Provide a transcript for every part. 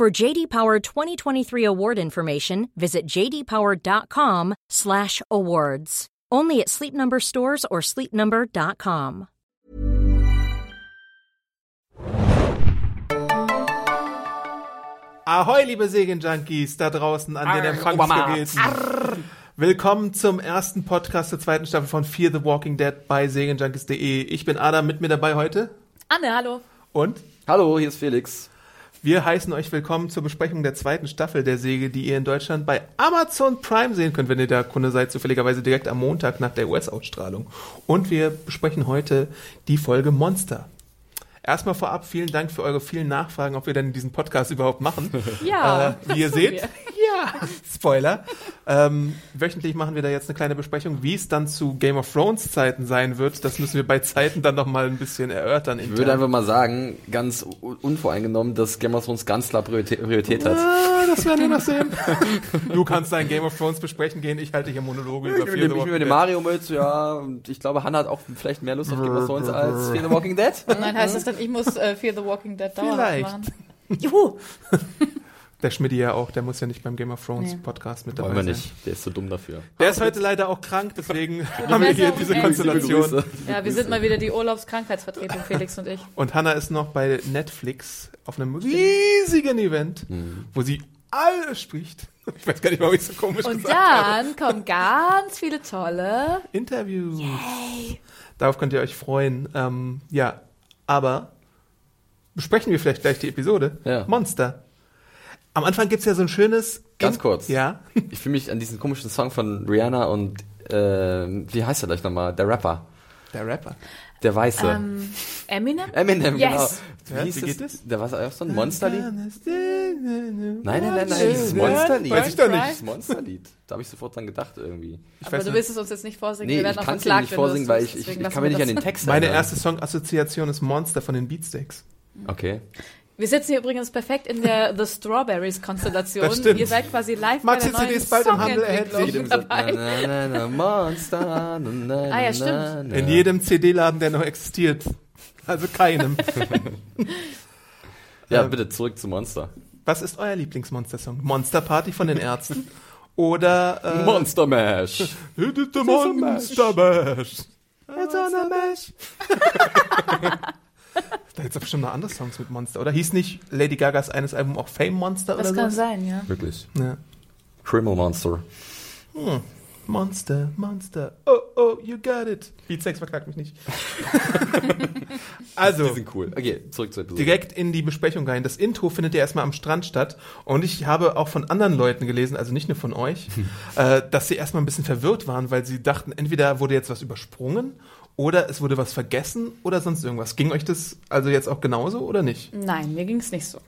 For JD Power 2023 award information, visit jdpower.com/awards. Only at Sleep Number stores or sleepnumber.com. Ahoi, liebe Segenjunkies da draußen an den Empfangsgeräten. Willkommen zum ersten Podcast der zweiten Staffel von Fear the Walking Dead bei segenjunkies.de. Ich bin Adam, mit mir dabei heute. Anne, hallo. Und Hallo, hier ist Felix. Wir heißen euch willkommen zur Besprechung der zweiten Staffel der Säge, die ihr in Deutschland bei Amazon Prime sehen könnt, wenn ihr der Kunde seid, zufälligerweise direkt am Montag nach der US-Ausstrahlung. Und wir besprechen heute die Folge Monster. Erstmal vorab vielen Dank für eure vielen Nachfragen, ob wir denn diesen Podcast überhaupt machen. Ja, äh, wie ihr seht, wir. ja, Spoiler. Ähm, wöchentlich machen wir da jetzt eine kleine Besprechung, wie es dann zu Game of Thrones Zeiten sein wird. Das müssen wir bei Zeiten dann noch mal ein bisschen erörtern. Ich würde einfach mal sagen, ganz unvoreingenommen, dass Game of Thrones ganz klar Priorität, Priorität hat. Ah, das werden wir noch sehen. du kannst dein Game of Thrones besprechen gehen, ich halte hier Monologe Ich über Fear the ich nehme Walking Dead. Mario mit, ja, und ich glaube, Hannah hat auch vielleicht mehr Lust auf Game of Thrones als Fear the Walking Dead. Und dann heißt es dann, ich muss äh, Fear the Walking Dead dauerhaft Vielleicht. machen. Juhu! Der Schmidti ja auch, der muss ja nicht beim Game of Thrones Nee. Podcast mit dabei Wollen wir sein. nicht, der ist zu dumm dafür. Der ist heute leider auch krank, deswegen haben wir hier diese. Konstellation. Ja, wir sind mal wieder die Urlaubskrankheitsvertretung, Felix und ich. Und Hannah ist noch bei Netflix auf einem riesigen Event, Mhm. wo sie alles spricht. Ich weiß gar nicht, warum ich so komisch Und gesagt habe. dann kommen ganz viele tolle. Interviews. Darauf könnt ihr euch freuen. Ähm, ja, aber besprechen wir vielleicht gleich die Episode. Ja. Monster. Am Anfang gibt's ja so ein schönes... Ganz kurz. Ja. Ich fühle mich an diesen komischen Song von Rihanna und, äh, wie heißt er gleich nochmal? Der Rapper. Der Rapper. Der Weiße. Ähm, Eminem? Eminem, Yes. genau. Ja, hieß wie geht es? Der war auch so ein Monsterlied? Nein, Nein, nein, nein, dieses Monsterlied. Weiß ich doch nicht. Das Monsterlied. Da habe ich sofort dran gedacht irgendwie. Ich Aber weiß du willst es uns jetzt nicht vorsingen. Nee, wir ich kann es nicht vorsingen, weil ich, ich, ich kann mir nicht an den Text Meine erinnern. erste Song-Assoziation ist Monster von den Beatsteaks. Okay. Wir sitzen hier übrigens perfekt in der The Strawberries-Konstellation. Das stimmt. Ihr seid quasi live Maxi bei der neuen CD ist bald im Handel Songentwicklung erhältlich. dabei. Na, na, na, Monster. Na, na, Ah, ja, stimmt. In jedem CD-Laden, der noch existiert. Also keinem. Ja, Ähm, bitte zurück zu Monster. Was ist euer Lieblingsmonster-Song? Monster Party von den Ärzten? Oder äh, Monster Mash. It is the Monster Mash. It's on a Mash. da gibt's doch bestimmt noch andere Songs mit Monster, oder? Hieß nicht Lady Gagas eines Album auch Fame Monster Das oder kann so? sein, ja. Wirklich. Ja. Criminal Monster. Monster, Monster. Oh, oh, you got it. Beatsex verklagt mich nicht. also, Die sind cool. Okay, zurück zur Episode. direkt in die Besprechung rein. Das Intro findet ja erstmal am Strand statt. Und ich habe auch von anderen Leuten gelesen, also nicht nur von euch, äh, dass sie erstmal ein bisschen verwirrt waren, weil sie dachten, entweder wurde jetzt was übersprungen oder es wurde was vergessen oder sonst irgendwas. Ging euch das also jetzt auch genauso oder nicht? Nein, mir ging es nicht so.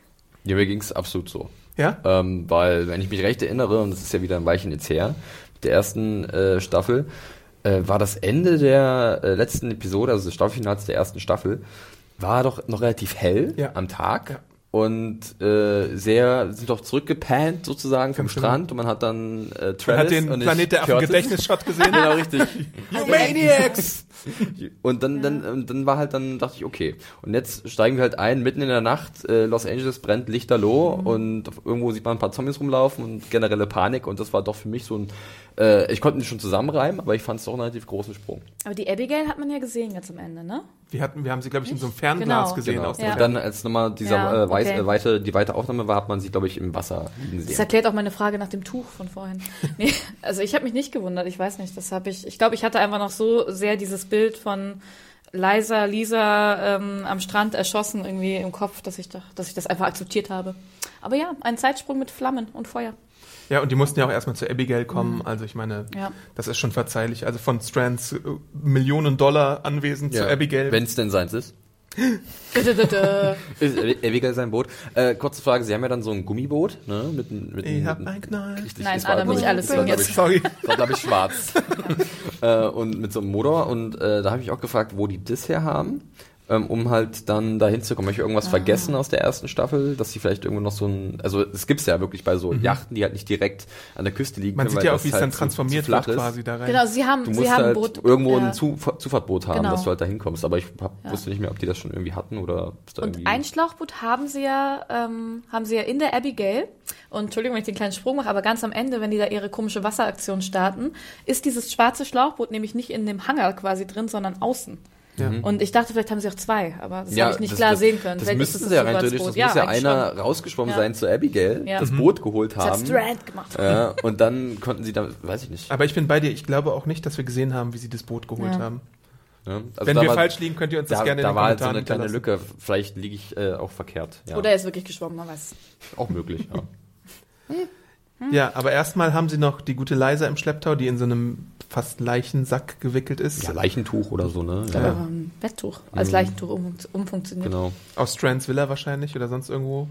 Ja, mir ging es absolut so. Ja? Ähm, weil, wenn ich mich recht erinnere, und das ist ja wieder ein Weilchen jetzt her, der ersten äh, Staffel, äh, war das Ende der äh, letzten Episode, also des Staffelfinals der ersten Staffel, war doch noch relativ hell Ja. am Tag. Ja. Und äh, sehr, sind doch zurückgepannt sozusagen vom. Strand und man hat dann äh, Travis Man hat den und Planet der Affen. Gedächtnisshot gesehen. Genau, richtig. you Maniacs! Und dann, dann, und dann war halt, dann dachte ich, okay. Und jetzt steigen wir halt ein, mitten in der Nacht, äh, Los Angeles brennt lichterloh Mhm. und irgendwo sieht man ein paar Zombies rumlaufen und generelle Panik und das war doch für mich so ein, äh, ich konnte nicht schon zusammenreimen, aber ich fand es doch einen relativ großen Sprung. Aber die Abigail hat man ja gesehen ganz am Ende, ne? Wir, hatten, wir haben sie, glaube ich, in so einem Fernglas Genau. gesehen. Genau. Aus dem Ja. Und dann, als nochmal dieser Ja, äh, weiß, okay. äh, weite, die weite Aufnahme war, hat man sie, glaube ich, im Wasser liegen Das erklärt auch meine Frage nach dem Tuch von vorhin. Nee, also ich habe mich nicht gewundert, ich weiß nicht, das habe ich, ich glaube, ich hatte einfach noch so sehr dieses Bild von Liza, Lisa ähm, am Strand erschossen irgendwie im Kopf, dass ich, da, dass ich das einfach akzeptiert habe. Aber ja, ein Zeitsprung mit Flammen und Feuer. Ja, und die mussten ja auch erstmal zu Abigail kommen. Mhm. Also ich meine, Ja. das ist schon verzeihlich. Also von Strands äh, Millionen Dollar anwesend zu Abigail. Wenn es denn seins ist. Er wickelt sein Boot. Äh, kurze Frage, Sie haben ja dann so ein Gummiboot, ne? Mit, mit, Ich hab ein Knall. Richtig, Nein, Adam, nicht ich- alles singen glaub ich, jetzt. Sorry. War, glaube ich, schwarz. äh, und mit so einem Motor. Und äh, da habe ich auch gefragt, wo die das her haben, ähm, um halt dann dahin zu kommen. Habe ich Ah. irgendwas vergessen aus der ersten Staffel, dass sie vielleicht irgendwo noch so ein, also es gibt's ja wirklich bei so Yachten, die halt nicht direkt an der Küste liegen. Man können, sieht ja auch, wie es halt dann transformiert wird ist. quasi da rein. Genau, sie haben, Du sie musst haben halt Boot. irgendwo ja. ein Zufa Zufahrtboot haben, Genau. dass du halt dahin kommst. Aber ich hab, Ja. wusste nicht mehr, ob die das schon irgendwie hatten oder es da Und irgendwie... ein Schlauchboot haben sie ja, ähm, haben sie ja in der Abigail. Und Entschuldigung, wenn ich den kleinen Sprung mache, aber ganz am Ende, wenn die da ihre komische Wasseraktion starten, ist dieses schwarze Schlauchboot nämlich nicht in dem Hangar quasi drin, sondern außen. Ja. Und ich dachte, vielleicht haben sie auch zwei, aber das habe ich nicht Mhm. das- klar das, sehen können. Das Vielleicht müssten sie ja das rein theoretisch, das muss ja einer schon. rausgeschwommen Ja. sein zu Abigail, Ja. das Mhm. Boot geholt Das hat haben. Strand gemacht. Ja, und dann konnten sie da, weiß ich nicht. Aber ich bin bei dir. Ich glaube auch nicht, dass wir gesehen haben, wie sie das Boot geholt Ja. haben. Ja, also Wenn da wir war, falsch liegen, könnt ihr uns das da, gerne in da den war halt so eine kleine. Lücke. Vielleicht liege ich äh, auch verkehrt. Ja. Oder er ist wirklich geschwommen, man weiß. auch möglich. Ja. Ja, aber erstmal haben sie noch die gute Liza im Schlepptau, die in so einem fast Leichensack gewickelt ist. ja, Leichentuch oder so, ne? Aber Ja. ein Betttuch als Mhm. Leichentuch um, umfunktioniert. Genau. Aus Strands Villa wahrscheinlich oder sonst irgendwo.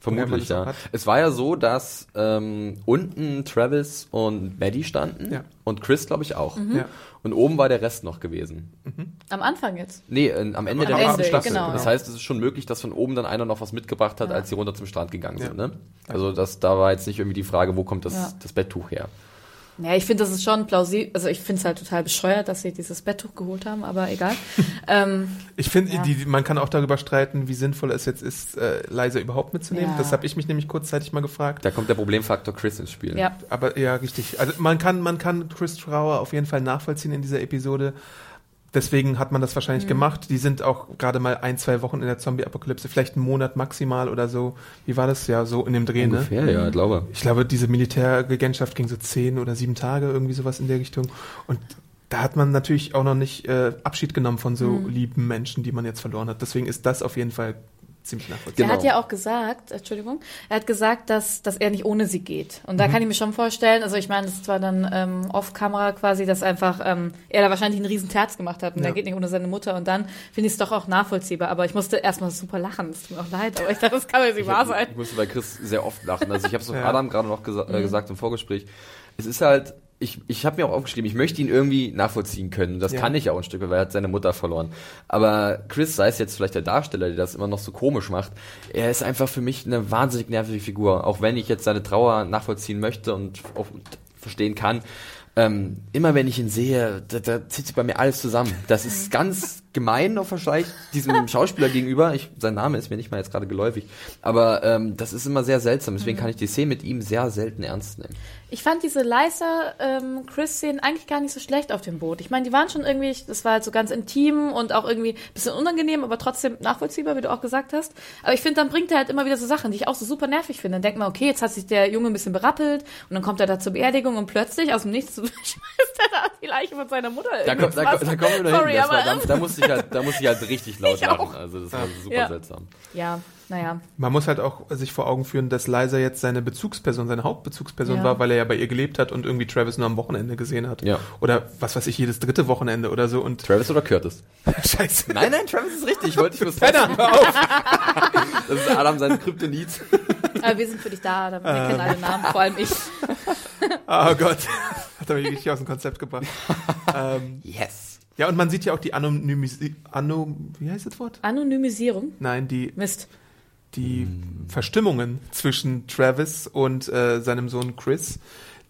Vermutlich, ja. hat. Es war ja so, dass ähm, unten Travis und Maddie standen Ja. und Chris, glaube ich, auch. Mhm. Ja. Und oben war der Rest noch gewesen. Am Anfang jetzt. Nee, äh, am Ende Am der ersten Staffel. genau. Das heißt, es ist schon möglich, dass von oben dann einer noch was mitgebracht hat, Ja. als sie runter zum Strand gegangen sind. Ne? Also das, da war jetzt nicht irgendwie die Frage, wo kommt das, Ja. das Betttuch her. Ja, ich finde, das ist schon plausibel. Also ich finde es halt total bescheuert, dass sie dieses Betttuch geholt haben, aber egal. ähm, Ich finde, Ja. die man kann auch darüber streiten, wie sinnvoll es jetzt ist, äh, Liza überhaupt mitzunehmen. Ja. Das habe ich mich nämlich kurzzeitig mal gefragt. Da kommt der Problemfaktor Chris ins Spiel. ja. Aber ja, richtig. Also man kann, man kann Chris Trauer auf jeden Fall nachvollziehen in dieser Episode. Deswegen hat man das Mhm. wahrscheinlich gemacht. Die sind auch gerade mal ein, zwei Wochen in der Zombie-Apokalypse, vielleicht einen Monat maximal oder so. Wie war das? Ja, so in dem Dreh, ne? Ungefähr, ja, ich glaube. Ich glaube, diese Militärregentschaft ging so zehn oder sieben Tage, irgendwie sowas in der Richtung. Und da hat man natürlich auch noch nicht äh, Abschied genommen von so Mhm. lieben Menschen, die man jetzt verloren hat. Deswegen ist das auf jeden Fall ziemlich Er nachvollziehbar. Genau. hat ja auch gesagt, Entschuldigung, er hat gesagt, dass, dass er nicht ohne sie geht. Und da Mhm. kann ich mir schon vorstellen, also ich meine, das ist zwar dann ähm, off-Kamera quasi, dass einfach ähm, er da wahrscheinlich einen riesen Terz gemacht hat und Ja. er geht nicht ohne seine Mutter und dann finde ich es doch auch nachvollziehbar. Aber ich musste erstmal super lachen, es tut mir auch leid, aber ich dachte, das kann ja nicht wahr sein. Ich musste bei Chris sehr oft lachen. Also ich habe es Ja. Adam gerade noch gesa Mhm. äh, gesagt im Vorgespräch. Es ist halt, ich, ich habe mir auch aufgeschrieben, ich möchte ihn irgendwie nachvollziehen können. Das Ja. kann ich auch ein Stück, weil er hat seine Mutter verloren. Aber Chris, sei es jetzt vielleicht der Darsteller, der das immer noch so komisch macht, er ist einfach für mich eine wahnsinnig nervige Figur. Auch wenn ich jetzt seine Trauer nachvollziehen möchte und auch verstehen kann. Ähm, immer wenn ich ihn sehe, da, da zieht sich bei mir alles zusammen. Das ist ganz gemein auf wahrscheinlich diesem Schauspieler gegenüber. Ich, sein Name ist mir nicht mal jetzt gerade geläufig. Aber ähm, das ist immer sehr seltsam. Deswegen kann ich die Szene mit ihm sehr selten ernst nehmen. Ich fand diese Liza ähm, Chris-Szenen eigentlich gar nicht so schlecht auf dem Boot. Ich meine, die waren schon irgendwie, das war halt so ganz intim und auch irgendwie ein bisschen unangenehm, aber trotzdem nachvollziehbar, wie du auch gesagt hast. Aber ich finde, dann bringt er halt immer wieder so Sachen, die ich auch so super nervig finde. Dann denkt man, okay, jetzt hat sich der Junge ein bisschen berappelt und dann kommt er da zur Beerdigung und plötzlich aus dem Nichts schmeißt er da die Leiche von seiner Mutter Da, kommt, da, da Wasser. kommen wir noch Sorry. Das war, aber, da, da, musste ich halt, da musste ich halt richtig laut Ich lachen. auch. Also das war super Ja. seltsam. Ja, naja. Man muss halt auch sich vor Augen führen, dass Liza jetzt seine Bezugsperson, seine Hauptbezugsperson Ja. war, weil er ja bei ihr gelebt hat und irgendwie Travis nur am Wochenende gesehen hat. Ja. Oder was weiß ich, jedes dritte Wochenende oder so. Und Travis oder Curtis? Scheiße. Nein, nein, Travis ist richtig. Ich wollte dich fürs Penner, hör auf. Das ist Adam sein Kryptonit. Aber wir sind für dich da, Adam. wir kennen alle Namen, vor allem ich. Oh Gott. Hat er mich richtig aus dem Konzept gebracht. ähm, Yes. ja, und man sieht ja auch die Anonymisierung. Ano, wie heißt das Wort? Anonymisierung. Nein, die, Mist. Die Verstimmungen zwischen Travis und äh, seinem Sohn Chris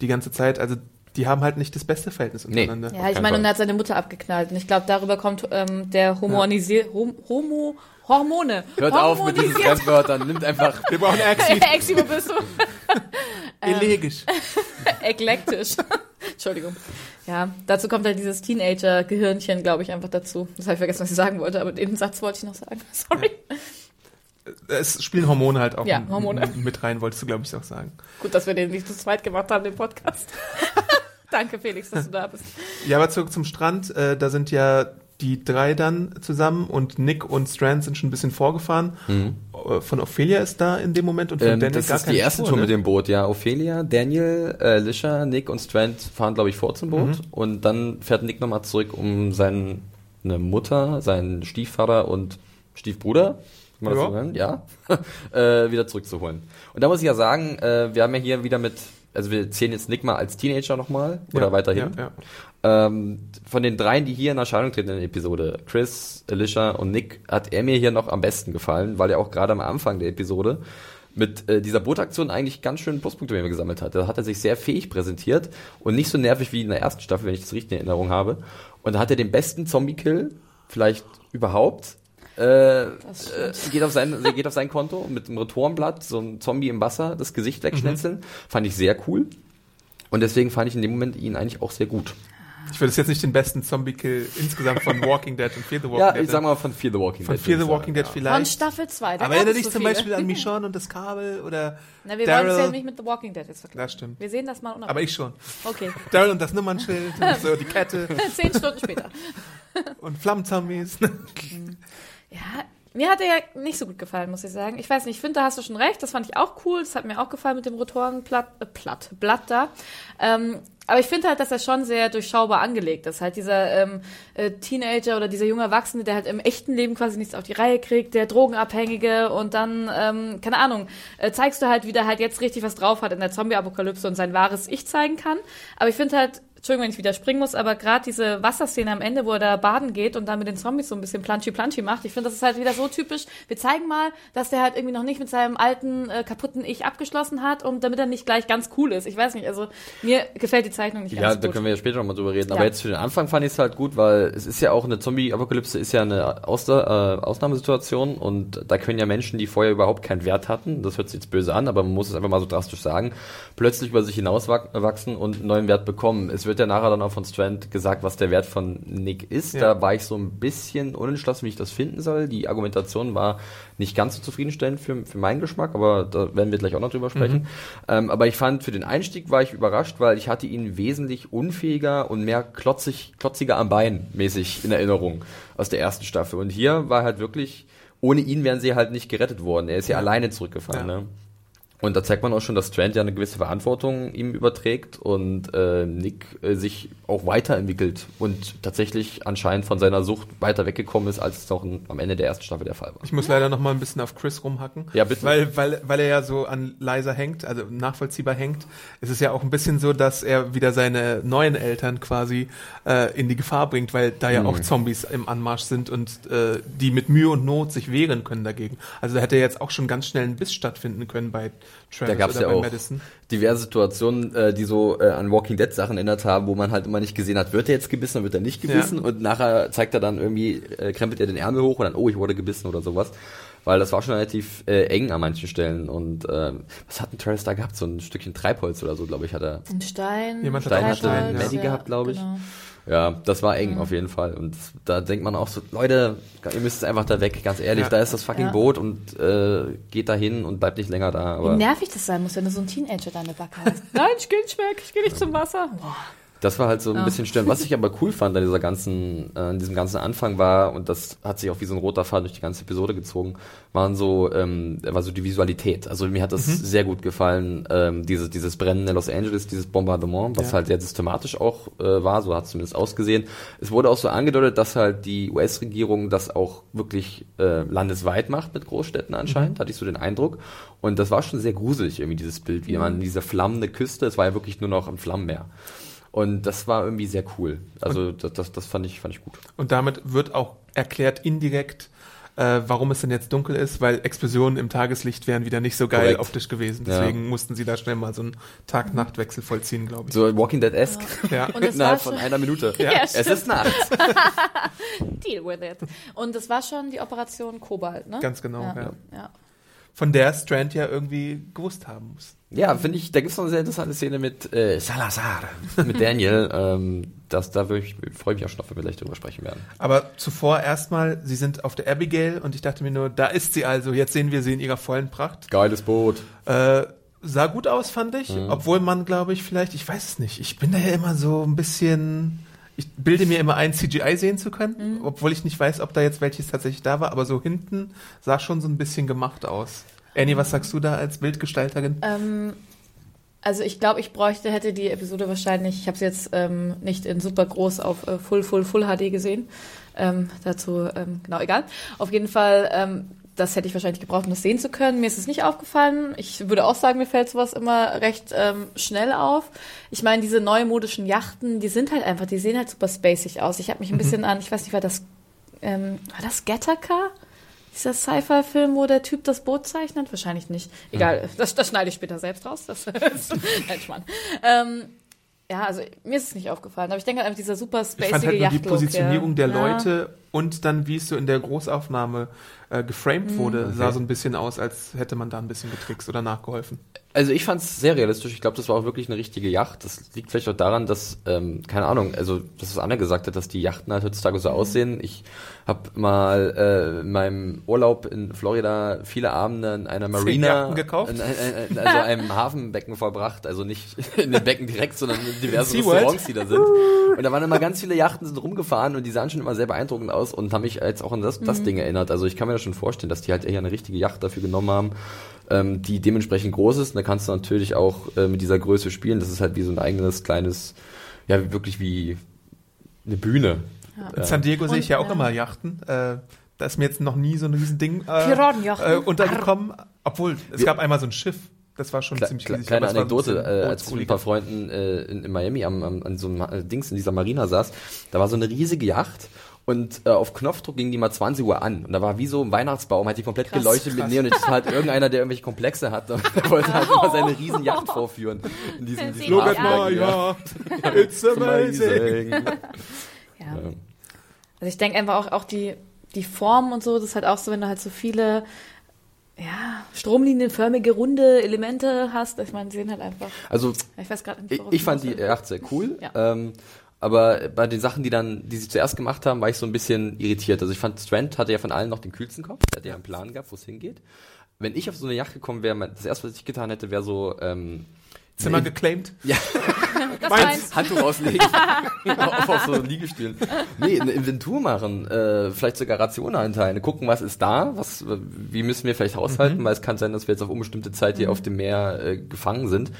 die ganze Zeit. Also die haben halt nicht das beste Verhältnis Nee. untereinander. Ja, ich meine, und er hat seine Mutter abgeknallt. Und ich glaube, darüber kommt ähm, der Homonisier... Hom Homo... Hormone. Hört auf mit diesen Fremdwörtern. Nimmt einfach. Wir brauchen Exit. Exi, wo bist du? Elegisch. Eklektisch. Entschuldigung. Ja, dazu kommt halt dieses Teenager-Gehirnchen, glaube ich, einfach dazu. Das habe ich vergessen, was ich sagen wollte, aber den Satz wollte ich noch sagen. Sorry. Es spielen Hormone halt auch Ja, Hormone. mit rein, wolltest du, glaube ich, auch sagen. Gut, dass wir den nicht zu zweit gemacht haben, den Podcast. Danke, Felix, dass du da bist. Ja, aber zurück zum Strand. Äh, da sind ja die drei dann zusammen und Nick und Strand sind schon ein bisschen vorgefahren. Äh, Von Ophelia ist da in dem Moment und von Ähm, Daniel das gar ist keine die erste Spur, Tour ne? mit dem Boot, ja. Ophelia, Daniel, äh, Lisha, Nick und Strand fahren, glaube ich, vor zum Boot. Mhm. Und dann fährt Nick nochmal zurück, um seine Mutter, seinen Stiefvater und Stiefbruder, kann man das Ja. so? Ja. äh, wieder zurückzuholen. Und da muss ich ja sagen, äh, wir haben ja hier wieder mit, also wir zählen jetzt Nick mal als Teenager nochmal oder Ja, weiterhin. Ja, ja. Ähm, von den dreien, die hier in Erscheinung treten in der Episode, Chris, Alicia und Nick, hat er mir hier noch am besten gefallen, weil er auch gerade am Anfang der Episode mit äh, dieser Bootaktion eigentlich ganz schön Pluspunkte mir gesammelt hat. Da hat er sich sehr fähig präsentiert und nicht so nervig wie in der ersten Staffel, wenn ich das richtig in Erinnerung habe. Und da hat er den besten Zombie-Kill, vielleicht überhaupt. Äh, äh, geht, auf sein, geht auf sein Konto mit einem Retorenblatt, so ein Zombie im Wasser, das Gesicht wegschnetzeln. Fand ich sehr cool. Und deswegen fand ich in dem Moment ihn eigentlich auch sehr gut. Ich würde es jetzt nicht den besten Zombie-Kill insgesamt von Walking Dead und Fear the Walking Ja, Dead. ich sag mal von Fear the Walking von Dead. Fear würde the Walking sagen, Dead ja. Von vielleicht. Staffel 2. Da Aber erinnere dich so zum viele. Beispiel an Michonne und das Kabel oder Na, wir wollen es ja nicht mit The Walking Dead jetzt vergleichen. Das stimmt. Wir sehen das mal unabhängig. Aber ich schon. Okay. Daryl und das Nummernschild und so die Kette Zehn Stunden später. und Flammenzombies. Ja, mir hat er ja nicht so gut gefallen, muss ich sagen. Ich weiß nicht, ich finde, da hast du schon recht. Das fand ich auch cool. Das hat mir auch gefallen mit dem Rotorenblatt, äh, Platt, Blatt da. Ähm, aber ich finde halt, dass er schon sehr durchschaubar angelegt ist. Halt dieser ähm, äh, Teenager oder dieser junge Erwachsene, der halt im echten Leben quasi nichts auf die Reihe kriegt, der Drogenabhängige und dann, ähm, keine Ahnung, äh, zeigst du halt, wie der halt jetzt richtig was drauf hat in der Zombie-Apokalypse und sein wahres Ich zeigen kann. Aber ich finde halt, Entschuldigung, wenn ich wieder springen muss, aber gerade diese Wasserszene am Ende, wo er da baden geht und dann mit den Zombies so ein bisschen planschi-planschi macht, ich finde, das ist halt wieder so typisch. Wir zeigen mal, dass der halt irgendwie noch nicht mit seinem alten, äh, kaputten Ich abgeschlossen hat und damit er nicht gleich ganz cool ist. Ich weiß nicht, also mir gefällt die Zeichnung nicht Ja, ganz da gut. können wir ja später nochmal drüber reden. Aber Ja. jetzt für den Anfang fand ich es halt gut, weil es ist ja auch eine Zombie-Apokalypse, ist ja eine Ausna äh, Ausnahmesituation und da können ja Menschen, die vorher überhaupt keinen Wert hatten, das hört sich jetzt böse an, aber man muss es einfach mal so drastisch sagen, plötzlich über sich hinauswachsen und einen neuen Wert bekommen. Es wird ja nachher dann auch von Strand gesagt, was der Wert von Nick ist. Ja. Da war ich so ein bisschen unentschlossen, wie ich das finden soll. Die Argumentation war nicht ganz so zufriedenstellend für, für meinen Geschmack, aber da werden wir gleich auch noch drüber sprechen. Ähm, aber ich fand, für den Einstieg war ich überrascht, weil ich hatte ihn wesentlich unfähiger und mehr klotzig, klotziger am Bein mäßig in Erinnerung aus der ersten Staffel. Und hier war halt wirklich, ohne ihn wären sie halt nicht gerettet worden. Er ist ja, alleine zurückgefahren. Ja. Ne? Und da zeigt man auch schon, dass Strand ja eine gewisse Verantwortung ihm überträgt und äh, Nick äh, sich auch weiterentwickelt und tatsächlich anscheinend von seiner Sucht weiter weggekommen ist, als es noch ein, am Ende der ersten Staffel der Fall war. Ich muss leider noch mal ein bisschen auf Chris rumhacken. Ja, bitte. Weil, weil, weil er ja so an Liza hängt, also nachvollziehbar hängt. Es ist ja auch ein bisschen so, dass er wieder seine neuen Eltern quasi äh, in die Gefahr bringt, weil da ja Mhm. auch Zombies im Anmarsch sind und äh, die mit Mühe und Not sich wehren können dagegen. Also da hätte jetzt auch schon ganz schnell ein Biss stattfinden können bei Travis Da gab es ja auch Madison. diverse Situationen, äh, die so äh, an Walking Dead Sachen erinnert haben, wo man halt immer nicht gesehen hat, wird er jetzt gebissen oder wird er nicht gebissen Ja. und nachher zeigt er dann irgendwie, äh, krempelt er den Ärmel hoch und dann, oh, ich wurde gebissen oder sowas. Weil das war schon relativ äh, eng an manchen Stellen und ähm, was hat ein Travis da gehabt? So ein Stückchen Treibholz oder so, glaube ich, hat er. Ein Stein. Jemand hat Stein hatte Stein, ja. Maddie gehabt, glaube ich. Genau. Ja, das war eng auf jeden Fall. Und da denkt man auch so, Leute, ihr müsst einfach da weg, ganz ehrlich, Ja. da ist das fucking Ja. Boot und äh, geht da hin und bleibt nicht länger da. Wie Aber nervig das sein muss, wenn du so ein Teenager deine Backe hast. Nein, ich geh nicht weg, ich geh nicht zum Wasser. Boah. Das war halt so ein Ja. bisschen störend. Was ich aber cool fand an dieser ganzen, äh, an diesem ganzen Anfang war, und das hat sich auch wie so ein roter Faden durch die ganze Episode gezogen, waren so, ähm, war so die Visualität. Also mir hat das Mhm. sehr gut gefallen, ähm, dieses, dieses Brennen in Los Angeles, dieses Bombardement, was Ja. halt sehr systematisch auch äh, war, so hat es zumindest ausgesehen. Es wurde auch so angedeutet, dass halt die US-Regierung das auch wirklich äh, landesweit macht mit Großstädten anscheinend, Mhm. hatte ich so den Eindruck. Und das war schon sehr gruselig irgendwie, dieses Bild, wie man diese flammende Küste, es war ja wirklich nur noch ein Flammenmeer. Und das war irgendwie sehr cool. Also das, das, das fand ich fand ich gut. Und damit wird auch erklärt indirekt, äh, warum es denn jetzt dunkel ist, weil Explosionen im Tageslicht wären wieder nicht so geil Korrekt. optisch gewesen. Ja. Deswegen mussten sie da schnell mal so einen Tag-Nacht-Wechsel vollziehen, glaube ich. So Walking Dead-esque. Ja. Und es war Innerhalb von einer Minute. Ja, es ist Nacht. deal with it. Und das war schon die Operation Kobalt, ne? Ganz genau, Ja. ja. ja. Von der Strand ja irgendwie gewusst haben muss. Ja, finde ich, da gibt es noch eine sehr interessante Szene mit äh, Salazar, mit Daniel. ähm, das, da ich, freue ich mich auch schon drauf, wenn wir gleich drüber sprechen werden. Aber zuvor erstmal, sie sind auf der Abigail und ich dachte mir nur, da ist sie also. Jetzt sehen wir sie in ihrer vollen Pracht. Geiles Boot. Äh, sah gut aus, fand ich. Mhm. Obwohl man, glaube ich, vielleicht, ich weiß es nicht. Ich bin da ja immer so ein bisschen. Ich bilde mir immer ein, CGI sehen zu können, obwohl ich nicht weiß, ob da jetzt welches tatsächlich da war. Aber so hinten sah schon so ein bisschen gemacht aus. Annie, was sagst du da als Bildgestalterin? Ähm, Also ich glaube, ich bräuchte, hätte die Episode wahrscheinlich, ich habe sie jetzt ähm, nicht in super groß auf äh, Full, Full, Full HD gesehen. Ähm, dazu, ähm, genau, egal. Auf jeden Fall, ähm, das hätte ich wahrscheinlich gebraucht, um das sehen zu können. Mir ist es nicht aufgefallen. Ich würde auch sagen, mir fällt sowas immer recht ähm, schnell auf. Ich meine, diese neumodischen Yachten, die sind halt einfach, die sehen halt super spacig aus. Ich habe mich ein bisschen an, ich weiß nicht, war das, ähm, war das Gattaca? Dieser Sci-Fi-Film, wo der Typ das Boot zeichnet? Wahrscheinlich nicht. Egal, das, das schneide ich später selbst raus. Das, das Nein, Schmarrn. Ähm, ja, also mir ist es nicht aufgefallen, aber ich denke einfach dieser super spacige Ich fand halt nur die Positionierung der Ja. Leute und dann, wie es so in der Großaufnahme äh, geframed Mhm. wurde, sah Okay. so ein bisschen aus, als hätte man da ein bisschen getrickst oder nachgeholfen. Also ich fand es sehr realistisch. Ich glaube, das war auch wirklich eine richtige Yacht. Das liegt vielleicht auch daran, dass, ähm, keine Ahnung, also das, was Anna gesagt hat, dass die Yachten halt heutzutage so aussehen. Ich habe mal äh, in meinem Urlaub in Florida viele Abende in einer Marina, Yachten gekauft? In, in, in, also einem Hafenbecken verbracht. Also nicht in dem Becken direkt, sondern in diverse SeaWorld? Restaurants, die da sind. Und da waren immer ganz viele Yachten sind rumgefahren und die sahen schon immer sehr beeindruckend aus und haben mich jetzt auch an das, das Ding erinnert. Also ich kann mir das schon vorstellen, dass die halt eher eine richtige Yacht dafür genommen haben, ähm, die dementsprechend groß ist. Und da kannst du natürlich auch äh, mit dieser Größe spielen. Das ist halt wie so ein eigenes kleines, ja wirklich wie eine Bühne. In San Diego sehe ich ja auch ja. immer Yachten. Äh, da ist mir jetzt noch nie so ein Riesending äh, äh, untergekommen. Obwohl, es Wir- gab einmal so ein Schiff. Das war schon Kle ziemlich riesig. kleine Anekdote, bisschen äh, als ich mit ein paar. Freunden äh, in, in Miami am, am, an so einem äh, Dings in dieser Marina saß, da war so eine riesige Yacht und äh, auf Knopfdruck ging die mal 20 Uhr an und da war wie so ein Weihnachtsbaum, hat die komplett Krass. geleuchtet mit Neon und das war halt irgendeiner, der irgendwelche Komplexe hat und der wollte halt immer seine riesen Yacht vorführen in diesem, diesem Look at Ja, my yacht. It's amazing. Ja. Also ich denke einfach auch, auch die, die Form und so, das ist halt auch so, wenn du halt so viele ja, stromlinienförmige, runde Elemente hast. Ich meine, die sehen halt einfach. Also Ich weiß gerade nicht, Ich, fand die. Yacht sehr cool. Ja. Ähm, aber bei den Sachen, die dann, die sie zuerst gemacht haben, war ich so ein bisschen irritiert. Also ich fand, Strand hatte ja von allen noch den kühlsten Kopf. Der hatte ja einen Plan gehabt, wo es hingeht. Wenn ich auf so eine Yacht gekommen wäre, das erste, was ich getan hätte, wäre so, ähm, Zimmer geclaimed. ja, Das Meins. meins. Handtuch auslegen. auf, auf so Liegestühlen. Nee, eine Inventur machen, äh, vielleicht sogar Rationen einteilen, gucken, was ist da, was, wie müssen wir vielleicht haushalten, weil es kann sein, dass wir jetzt auf unbestimmte Zeit hier auf dem Meer äh, gefangen sind.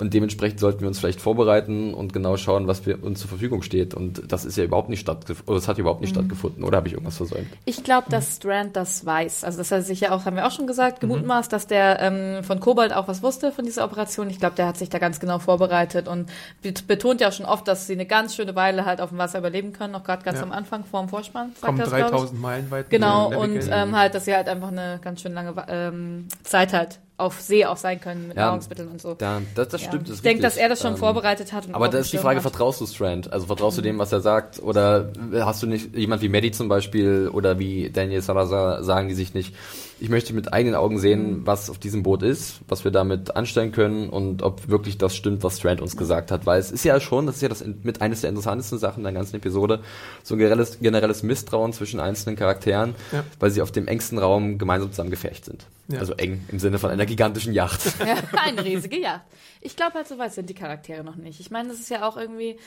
Und dementsprechend sollten wir uns vielleicht vorbereiten und genau schauen, was wir, uns zur Verfügung steht. Und das ist ja überhaupt nicht stattgefunden, oder es hat überhaupt nicht stattgefunden, oder habe ich irgendwas versäumt? Ich glaube, dass Strand das weiß. Also das hat sich ja auch, haben wir auch schon gesagt, gemutmaßt, dass der ähm, von Kobalt auch was wusste von dieser Operation. Ich glaube, der hat sich da ganz genau vorbereitet und bet- betont ja auch schon oft, dass sie eine ganz schöne Weile halt auf dem Wasser überleben können, auch gerade ganz Ja. am Anfang vor dem Vorspann. sagt Kommen er das, glaub ich. 3000 Meilen weit. Genau, und ähm, halt, dass sie halt einfach eine ganz schön lange ähm, Zeit halt auf See auch sein können mit Ja, Nahrungsmitteln und so. Da, das, das Ja. stimmt. das ich denke, dass er das schon Ähm, vorbereitet hat. Und Aber da ist die Frage, hat. vertraust du Strand? Also vertraust du dem, was er sagt? Oder hast du nicht jemand wie Maddie zum Beispiel oder wie Daniel Salazar sagen die sich nicht, ich möchte mit eigenen Augen sehen, was auf diesem Boot ist, was wir damit anstellen können und ob wirklich das stimmt, was Strand uns gesagt hat. Weil es ist ja schon, das ist ja das mit eines der interessantesten Sachen der ganzen Episode, so ein generelles, generelles Misstrauen zwischen einzelnen Charakteren, Ja. weil sie auf dem engsten Raum gemeinsam zusammen gefecht sind. Ja. Also eng im Sinne von einer gigantischen Yacht. Ja, eine riesige Yacht. Ich glaube halt, so weit sind die Charaktere noch nicht. Ich meine, das ist ja auch irgendwie,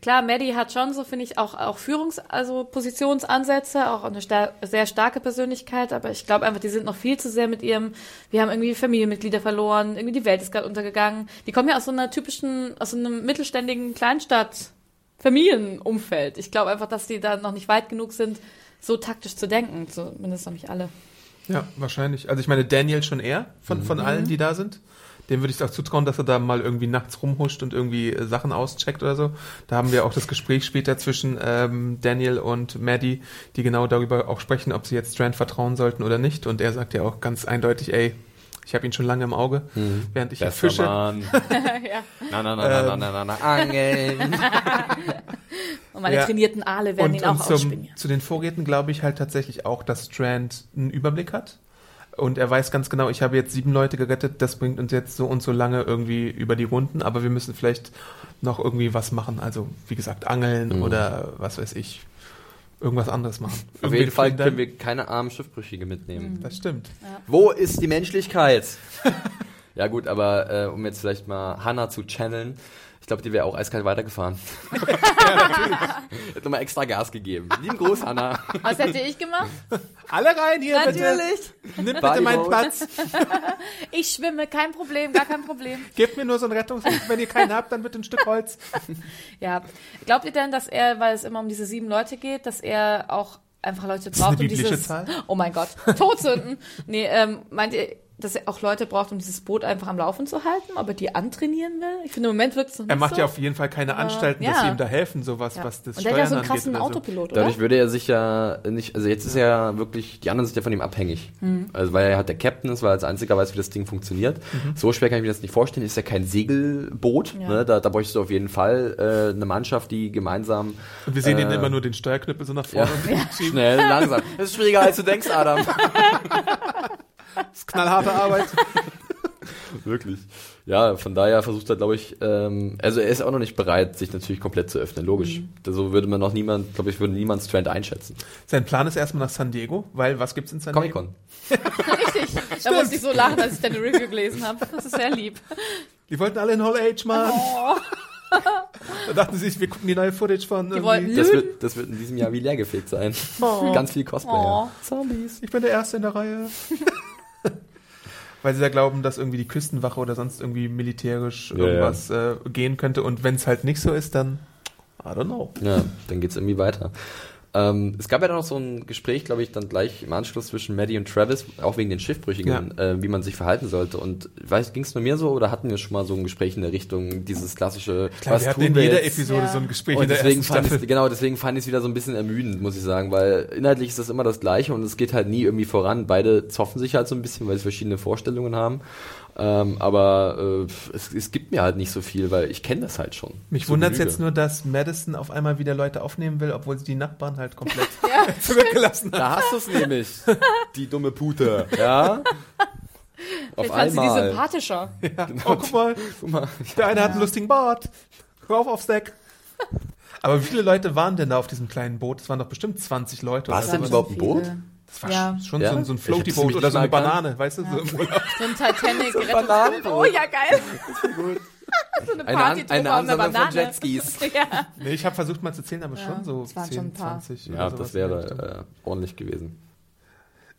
klar, Maddie hat schon so, finde ich, auch, auch Führungs-, also Positionsansätze, auch eine sta sehr starke Persönlichkeit, aber ich glaube einfach, die sind noch viel zu sehr mit ihrem, wir haben irgendwie Familienmitglieder verloren, irgendwie die Welt ist gerade untergegangen. Die kommen ja aus so einer typischen, aus so einem mittelständigen Kleinstadt, Familienumfeld. Ich glaube einfach, dass die da noch nicht weit genug sind, so taktisch zu denken, zumindest noch nicht alle. Ja, wahrscheinlich. Also ich meine, Daniel schon eher von, von allen, die da sind. Dem würde ich auch zutrauen, dass er da mal irgendwie nachts rumhuscht und irgendwie äh, Sachen auscheckt oder so. Da haben wir auch das Gespräch später zwischen ähm, Daniel und Maddie, die genau darüber auch sprechen, ob sie jetzt Strand vertrauen sollten oder nicht. Und er sagt ja auch ganz eindeutig, ey, ich habe ihn schon lange im Auge, während ich hier Bester fische. Mann. ja. Na, na, na, na, na, na, na, na, angeln. Und meine Ja. trainierten Aale werden Und, ihn und auch zum, ausspionieren. zu den Vorräten glaube ich halt tatsächlich auch, dass Strand einen Überblick hat. Und er weiß ganz genau, ich habe jetzt sieben Leute gerettet, das bringt uns jetzt so und so lange irgendwie über die Runden, aber wir müssen vielleicht noch irgendwie was machen. Also, wie gesagt, angeln Mhm. oder was weiß ich, irgendwas anderes machen. Auf Irgendwie jeden Fall können wir keine armen Schiffbrüchige mitnehmen. Das stimmt. Wo ist die Menschlichkeit? Ja gut, aber äh, um jetzt vielleicht mal Hannah zu channeln, glaube, die wäre auch eiskalt weitergefahren. ja, natürlich. Hätte nochmal extra Gas gegeben. Lieben Gruß, Hannah. Was hätte ich gemacht? Alle rein hier, Natürlich. bitte. Nimm bitte meinen. Platz. Ich schwimme, kein Problem, gar kein Problem. Gebt mir nur so einen Rettungsring. Wenn ihr keinen habt, dann bitte ein Stück Holz. Ja. Glaubt ihr denn, dass er, weil es immer um diese sieben Leute geht, dass er auch einfach Leute braucht, um dieses. Zahl? Oh mein Gott. Todsünden. nee, ähm, meint ihr, dass er auch Leute braucht, um dieses Boot einfach am Laufen zu halten, ob er die antrainieren will? Ich finde, im Moment wirkt es noch nicht Er macht so. ja auf jeden Fall keine Anstalten, ja. dass sie ihm da helfen, sowas, Ja. was das Und der hat ja so einen Steuern krassen angeht oder so. Autopilot, oder? Dadurch würde er sich ja nicht, also jetzt ist er ja wirklich, die anderen sind ja von ihm abhängig. Also weil er halt der Captain ist, weil er als einziger weiß, wie das Ding funktioniert. So schwer kann ich mir das nicht vorstellen. Ist ja kein Segelboot. Ja. Ne? Da, da bräuchtest du auf jeden Fall äh, eine Mannschaft, die gemeinsam Und wir sehen ihn Äh, immer nur den Steuerknüppel so nach ja, vorne. und schieben. schnell, langsam. Das ist schwieriger, als du denkst, Adam. Das ist knallharte Arbeit. Wirklich. Ja, von daher versucht er, glaube ich, ähm, also er ist auch noch nicht bereit, sich natürlich komplett zu öffnen, logisch. So würde man noch niemand, glaube ich, würde niemand Strand einschätzen. Sein Plan ist erstmal nach San Diego, weil was gibt's in San Diego? Comic-Con. Richtig. Da musste ich so lachen, als ich deine Review gelesen habe. Das ist sehr lieb. Die wollten alle in Hall H, Mann. Oh. Da dachten sie sich, wir gucken die neue Footage von irgendwie- wollten- Das wird, das wird in diesem Jahr wie leergefegt sein. Oh. Ganz viel Cosplayer. Oh. Zombies. Ich bin der Erste in der Reihe. Weil sie da glauben, dass irgendwie die Küstenwache oder sonst irgendwie militärisch Ja, irgendwas Äh, gehen könnte. Und wenn es halt nicht so ist, dann I don't know. Ja, dann geht's irgendwie weiter. Ähm, es gab ja dann noch so ein Gespräch, glaube ich, dann gleich im Anschluss zwischen Maddie und Travis, auch wegen den Schiffbrüchigen, äh, wie man sich verhalten sollte. Und weiß, ging es nur mir so oder hatten wir schon mal so ein Gespräch in der Richtung, dieses klassische, Klar, wir hatten in jeder Episode Ja. so ein Gespräch Und in der deswegen fand ich genau, deswegen fand ich es wieder so ein bisschen ermüdend, muss ich sagen, weil inhaltlich ist das immer das Gleiche und es geht halt nie irgendwie voran. Beide zoffen sich halt so ein bisschen, weil sie verschiedene Vorstellungen haben. Ähm, aber äh, es, es gibt mir halt nicht so viel, weil ich kenne das halt schon. Mich wundert es jetzt nur, dass Madison auf einmal wieder Leute aufnehmen will, obwohl sie die Nachbarn halt komplett zurückgelassen hat. Da hast du es nämlich. Die dumme Pute. Ja? Auf Vielleicht fand sie die einmal. sympathischer. Ja. Oh, guck mal, Guck mal. der eine hat einen lustigen Bart. Rauf aufs Deck. Aber wie viele Leute waren denn da auf diesem kleinen Boot? Es waren doch bestimmt 20 Leute. Was oder denn so. überhaupt ein Boot? Das war Ja. schon Ja? so ein, so ein das Floaty-Boot nämlich oder so eine. Banane, weißt du? So im Urlaub. So ein Titanic So ein. Oh ja, geil. Gut. So eine Eine, An eine auf einer Ansammlung von Banane. Jetskis. Ja. Nee, ich habe versucht mal zu zählen, aber schon so es waren 10, schon ein paar. 20 Ja, das wäre äh, ordentlich gewesen.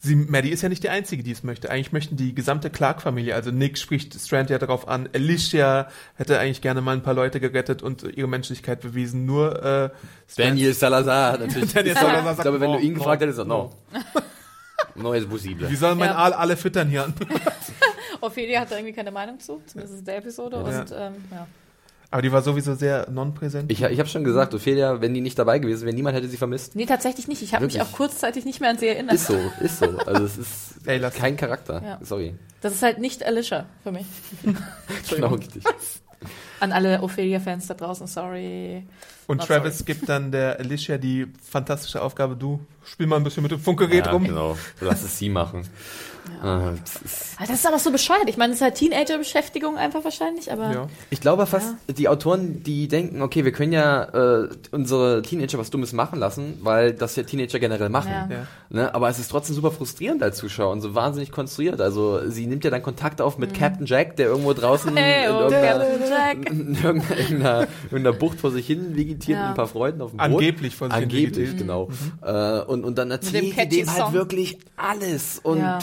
Sie, Maddie ist ja nicht die Einzige, die es möchte. Eigentlich möchten die gesamte Clark-Familie, also Nick spricht Strand ja darauf an, Alicia hätte eigentlich gerne mal ein paar Leute gerettet und ihre Menschlichkeit bewiesen. Nur äh, Strand- Daniel Salazar natürlich. Daniel Salazar sagt, ich glaube, wenn no, du ihn no, gefragt hättest, no. no. No es posible. Wie soll mein Ja. Aal alle füttern hier? Ophelia hat da irgendwie keine Meinung zu, zumindest in der Episode. Ja. Und ähm, ja. Aber die war sowieso sehr non-präsent. Ich, ich habe schon gesagt, Ophelia, wenn die nicht dabei gewesen wäre, niemand hätte sie vermisst. Nee, tatsächlich nicht. Ich habe mich auch kurzzeitig nicht mehr an sie erinnert. Ist so, ist so. Also es ist Ey, kein Charakter. Ja. Sorry. Das ist halt nicht Alicia für mich. Genau richtig. An alle Ophelia-Fans da draußen, sorry. Und Not Travis gibt dann der Alicia die fantastische Aufgabe, du spiel mal ein bisschen mit dem Funkgerät ja, rum. genau. Lass es sie machen. Ah, das ist, Aber das ist aber so bescheuert. Ich meine, das ist halt Teenager-Beschäftigung einfach wahrscheinlich, aber Ja. ich glaube fast, die Autoren, die denken, okay, wir können ja äh, unsere Teenager was Dummes machen lassen, weil das ja Teenager generell machen. Ja. Ja. Ne? Aber es ist trotzdem super frustrierend als Zuschauer und so wahnsinnig konstruiert. Also sie nimmt ja dann Kontakt auf mit Captain Jack, der irgendwo draußen Mhm. Hey, in, oh, irgendeiner, Captain Jack. in irgendeiner, irgendeiner, irgendeiner Bucht vor sich hin vegetiert Ja. mit ein paar Freunden auf dem Boot. Angeblich vor sich Angeblich, genau. Äh, und, und dann erzählt sie dem halt wirklich alles und Ja.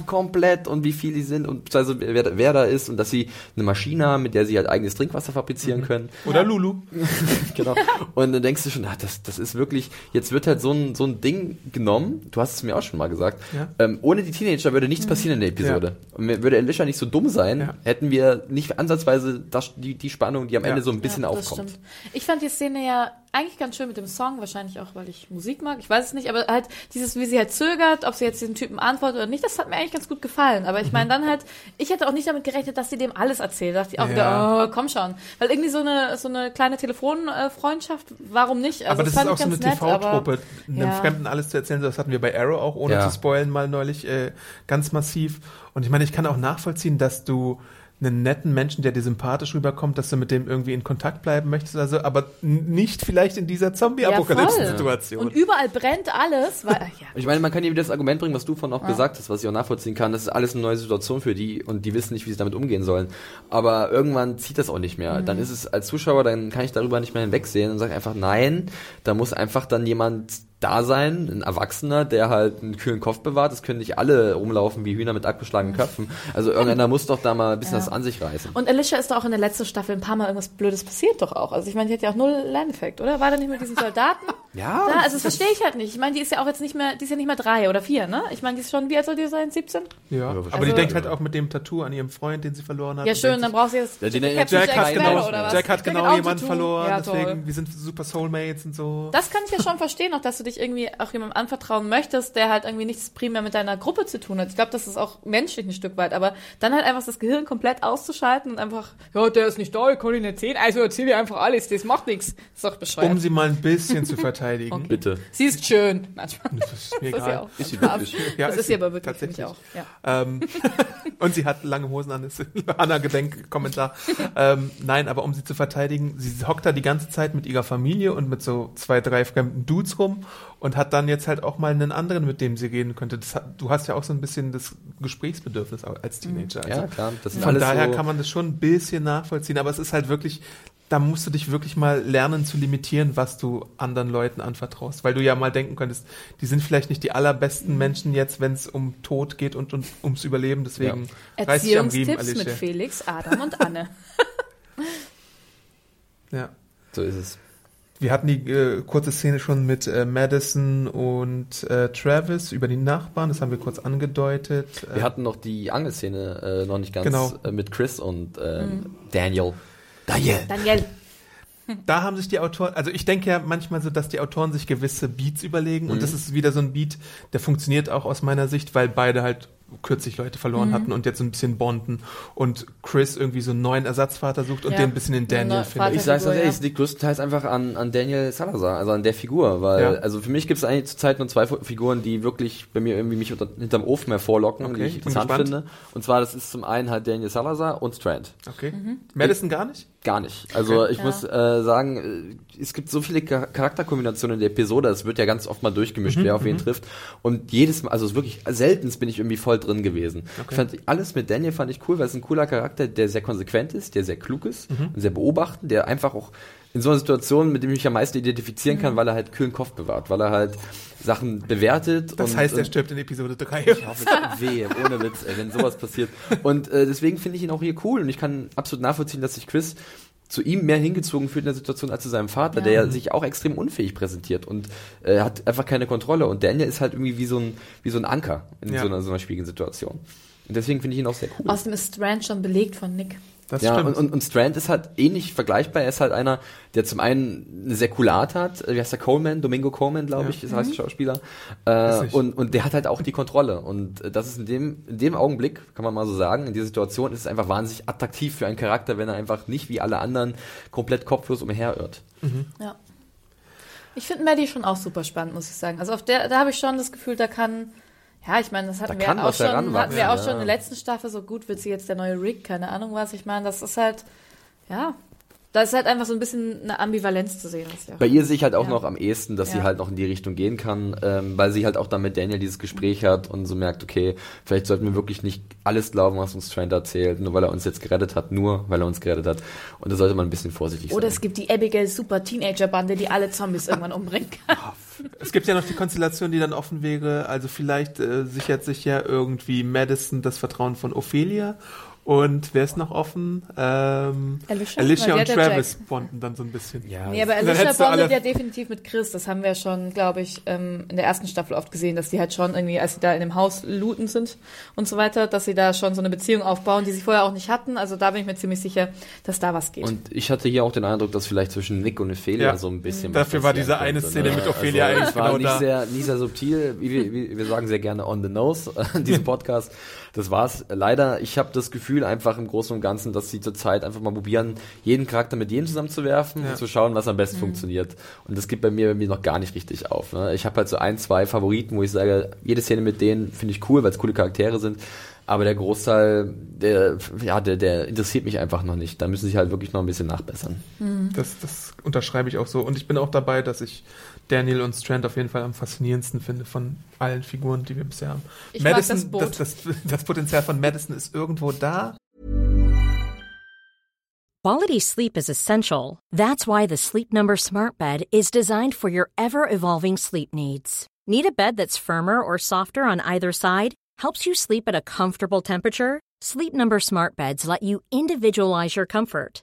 Komplett und wie viel die sind und also wer, da- wer da ist und dass sie eine Maschine haben, mit der sie halt eigenes Trinkwasser fabrizieren können. Oder Lulu. genau. Und dann denkst du schon, ah, das, das ist wirklich, jetzt wird halt so ein, so ein Ding genommen, du hast es mir auch schon mal gesagt, Ja. ähm, ohne die Teenager würde nichts passieren in der Episode. Und mir- würde Alicia nicht so dumm sein, Ja. hätten wir nicht ansatzweise das, die, die Spannung, die am Ja. Ende so ein bisschen ja, das aufkommt. stimmt. Ich fand die Szene ja eigentlich ganz schön mit dem Song, wahrscheinlich auch, weil ich Musik mag, ich weiß es nicht, aber halt dieses, wie sie halt zögert, ob sie jetzt diesen Typen antwortet oder nicht, das hat mir eigentlich ganz gut gefallen. Aber ich meine dann halt, ich hätte auch nicht damit gerechnet, dass sie dem alles erzählt. Da dachte ich auch Ja. wieder, oh, komm schon. Weil irgendwie so eine, so eine kleine Telefonfreundschaft, warum nicht? Also aber das ist fand auch so eine TV-Truppe, einem Ja. Fremden alles zu erzählen. Das hatten wir bei Arrow auch, ohne Ja. zu spoilen, mal neulich äh, ganz massiv. Und ich meine, ich kann auch nachvollziehen, dass du einen netten Menschen, der dir sympathisch rüberkommt, dass du mit dem irgendwie in Kontakt bleiben möchtest, also, aber n- nicht vielleicht in dieser Ja, Zombie-Apokalypse-Situation. Und überall brennt alles, weil, ja. Ich meine, man kann ja wieder das Argument bringen, was du von auch Ja. gesagt hast, was ich auch nachvollziehen kann. Das ist alles eine neue Situation für die und die wissen nicht, wie sie damit umgehen sollen. Aber irgendwann zieht das auch nicht mehr. Mhm. Dann ist es als Zuschauer, dann kann ich darüber nicht mehr hinwegsehen und sage einfach, nein, da muss einfach dann jemand da sein, ein Erwachsener, der halt einen kühlen Kopf bewahrt. Es können nicht alle rumlaufen wie Hühner mit abgeschlagenen Köpfen. Also irgendeiner muss doch da mal ein bisschen Ja. das an sich reißen. Und Alicia ist doch auch in der letzten Staffel ein paar Mal irgendwas Blödes passiert doch auch. Also ich meine, die hat ja auch null Lerneffekt, oder? War da nicht mit diesen Soldaten? Ja, Da, also das verstehe ich halt nicht. Ich meine, die ist ja auch jetzt nicht mehr, die ist ja nicht mehr drei oder vier, ne? Ich meine, die ist schon, wie alt soll die sein? 17? ja, Also- aber die denkt halt auch mit dem Tattoo an ihrem Freund, den sie verloren hat. Ja, schön, dann braucht sie jetzt Ja, nennt Captain Jack hat genau? Jack hat genau jemanden Tattoo. verloren, Ja, deswegen, wir sind super Soulmates und so. Das kann ich ja schon verstehen, auch dass du dich irgendwie auch jemandem anvertrauen möchtest, der halt irgendwie nichts primär mit deiner Gruppe zu tun hat. Ich glaube, das ist auch menschlich ein Stück weit, aber dann halt einfach das Gehirn komplett auszuschalten und einfach, ja, der ist nicht da, ich kann ihn erzählen, also erzähl dir einfach alles, das macht nichts. Ist doch bescheuert. Um sie mal ein bisschen zu verteidigen. Okay. Bitte. Sie ist schön. Manchmal. Das ist mir Das ist ja egal. auch. Ist sie wirklich? Ja, das ist ist sie sie aber wirklich, tatsächlich. auch. Ja. Ähm, und sie hat lange Hosen an, ist Anna Gedenk-Kommentar. ähm, nein, aber um sie zu verteidigen, sie hockt da die ganze Zeit mit ihrer Familie und mit so zwei, drei fremden Dudes rum und hat dann jetzt halt auch mal einen anderen, mit dem sie reden könnte. Das du hast ja auch so ein bisschen das Gesprächsbedürfnis als Teenager. Also Ja, klar. Von alles daher so, kann man das schon ein bisschen nachvollziehen, aber es ist halt wirklich, da musst du dich wirklich mal lernen zu limitieren, was du anderen Leuten anvertraust, weil du ja mal denken könntest, die sind vielleicht nicht die allerbesten Menschen jetzt, wenn es um Tod geht und, und ums Überleben, deswegen Riemen, Erziehungstipps mit. Felix, Adam und Anne. Ja. so ist es. Wir hatten die äh, kurze Szene schon mit äh, Madison und äh, Travis über die Nachbarn, das haben wir kurz angedeutet. Wir hatten noch die Angelszene äh, noch nicht ganz Genau. äh, mit Chris und ähm, Mhm. Daniel. Daniel. Daniel. Da haben sich die Autoren, also ich denke ja manchmal so, dass die Autoren sich gewisse Beats überlegen und das ist wieder so ein Beat, der funktioniert auch aus meiner Sicht, weil beide halt kürzlich Leute verloren hatten und jetzt so ein bisschen bonden und Chris irgendwie so einen neuen Ersatzvater sucht und Ja. den ein bisschen in Daniel Ja, findet. Ich sag's ganz ehrlich, es liegt größtenteils einfach an, an Daniel Salazar, also an der Figur, weil, Ja. also für mich gibt es eigentlich zurzeit nur zwei Figuren, die wirklich bei mir irgendwie mich unter, hinterm Ofen hervorlocken, Okay, die ich interessant finde. Und zwar, das ist zum einen halt Daniel Salazar und Strand. Okay. Madison gar nicht? Gar nicht. Also Okay. ich Ja. muss äh, sagen, äh, es gibt so viele Char- Charakterkombinationen in der Episode, es wird ja ganz oft mal durchgemischt, wer auf wen trifft. Und jedes Mal, also es ist wirklich seltenst bin ich irgendwie voll drin gewesen. Ich fand alles mit Daniel fand ich cool, weil es ein cooler Charakter, der sehr konsequent ist, der sehr klug ist und sehr beobachtend, der einfach auch in so einer Situation, mit dem ich mich am meisten identifizieren kann, weil er halt kühlen Kopf bewahrt, weil er halt Sachen bewertet. Das und, heißt, er und stirbt in Episode 3. ich hoffe, weh, ohne Witz, ey, wenn sowas passiert. Und äh, deswegen finde ich ihn auch hier cool und ich kann absolut nachvollziehen, dass sich Chris zu ihm mehr hingezogen fühlt in der Situation als zu seinem Vater, Ja. der ja sich auch extrem unfähig präsentiert und äh, hat einfach keine Kontrolle. Und Daniel ist halt irgendwie wie so ein, wie so ein Anker in Ja. so, einer, so einer schwierigen Situation. Und deswegen finde ich ihn auch sehr cool. Außerdem ist Strand schon belegt von Nick. Das ja, stimmt. und, und, und Strand ist halt ähnlich vergleichbar. Er ist halt einer, der zum einen eine sehr coole Art hat. Wie heißt der Coleman? Domingo Coleman, glaube Ja. ich, das heißt der Schauspieler. Weiß Äh, und, und der hat halt auch die Kontrolle. Und äh, das ist in dem, in dem Augenblick, kann man mal so sagen, in dieser Situation ist es einfach wahnsinnig attraktiv für einen Charakter, wenn er einfach nicht wie alle anderen komplett kopflos umherirrt. Ja. Ich finde Maddie schon auch super spannend, muss ich sagen. Also auf der, da habe ich schon das Gefühl, da kann, ja, ich meine, das hatten Da wir auch schon, hatten wir auch ja. schon in der letzten Staffel, so gut wird sie jetzt der neue Rick, keine Ahnung was. Ich meine, das ist halt, ja, da ist halt einfach so ein bisschen eine Ambivalenz zu sehen. Bei ihr sehe ich halt auch Ja. noch am ehesten, dass sie Ja. halt noch in die Richtung gehen kann, ähm, weil sie halt auch dann mit Daniel dieses Gespräch hat und so merkt, okay, vielleicht sollten wir wirklich nicht alles glauben, was uns Trent erzählt, nur weil er uns jetzt gerettet hat, nur weil er uns gerettet hat. Und da sollte man ein bisschen vorsichtig Oder sein. es gibt die Abigail Super Teenager Bande, die alle Zombies irgendwann umbringen kann. Es gibt ja noch die Konstellation, die dann offen wäre. Also vielleicht äh, sichert sich ja irgendwie Madison das Vertrauen von Ophelia. Und wer ist noch offen? Ähm, Alicia? Alicia und ja Travis Jack. bonden dann so ein bisschen. ja, Nee, aber Alicia bondet alle- ja definitiv mit Chris. Das haben wir schon, glaube ich, ähm, in der ersten Staffel oft gesehen, dass die halt schon irgendwie, als sie da in dem Haus looten sind und so weiter, dass sie da schon so eine Beziehung aufbauen, die sie vorher auch nicht hatten. Also da bin ich mir ziemlich sicher, dass da was geht. Und ich hatte hier auch den Eindruck, dass vielleicht zwischen Nick und Ophelia Ja. so ein bisschen Dafür was war diese eine Szene mit Ophelia also, eigentlich war genau nicht da. sehr, nicht sehr subtil, wie wir, wie wir sagen sehr gerne on the nose in diesem Podcast. Das war's. Leider, ich habe das Gefühl einfach im Großen und Ganzen, dass sie zurzeit einfach mal probieren, jeden Charakter mit jedem zusammenzuwerfen Ja. und zu schauen, was am besten funktioniert. Und das geht bei mir, bei mir noch gar nicht richtig auf. Ne? Ich habe halt so ein, zwei Favoriten, wo ich sage, jede Szene mit denen finde ich cool, weil es coole Charaktere sind. Aber der Großteil, der, ja, der, der interessiert mich einfach noch nicht. Da müssen sie halt wirklich noch ein bisschen nachbessern. Das, das unterschreibe ich auch so. Und ich bin auch dabei, dass ich Daniel und Strand auf jeden Fall am faszinierendsten finde von allen Figuren, die wir bisher haben. Ich mag Madison, das Boot. Das, das, das Potenzial von Madison ist irgendwo da. Quality sleep is essential. That's why the Sleep Number Smart Bed is designed for your ever evolving sleep needs. Need a bed that's firmer or softer on either side? Helps you sleep at a comfortable temperature? Sleep Number Smart Beds let you individualize your comfort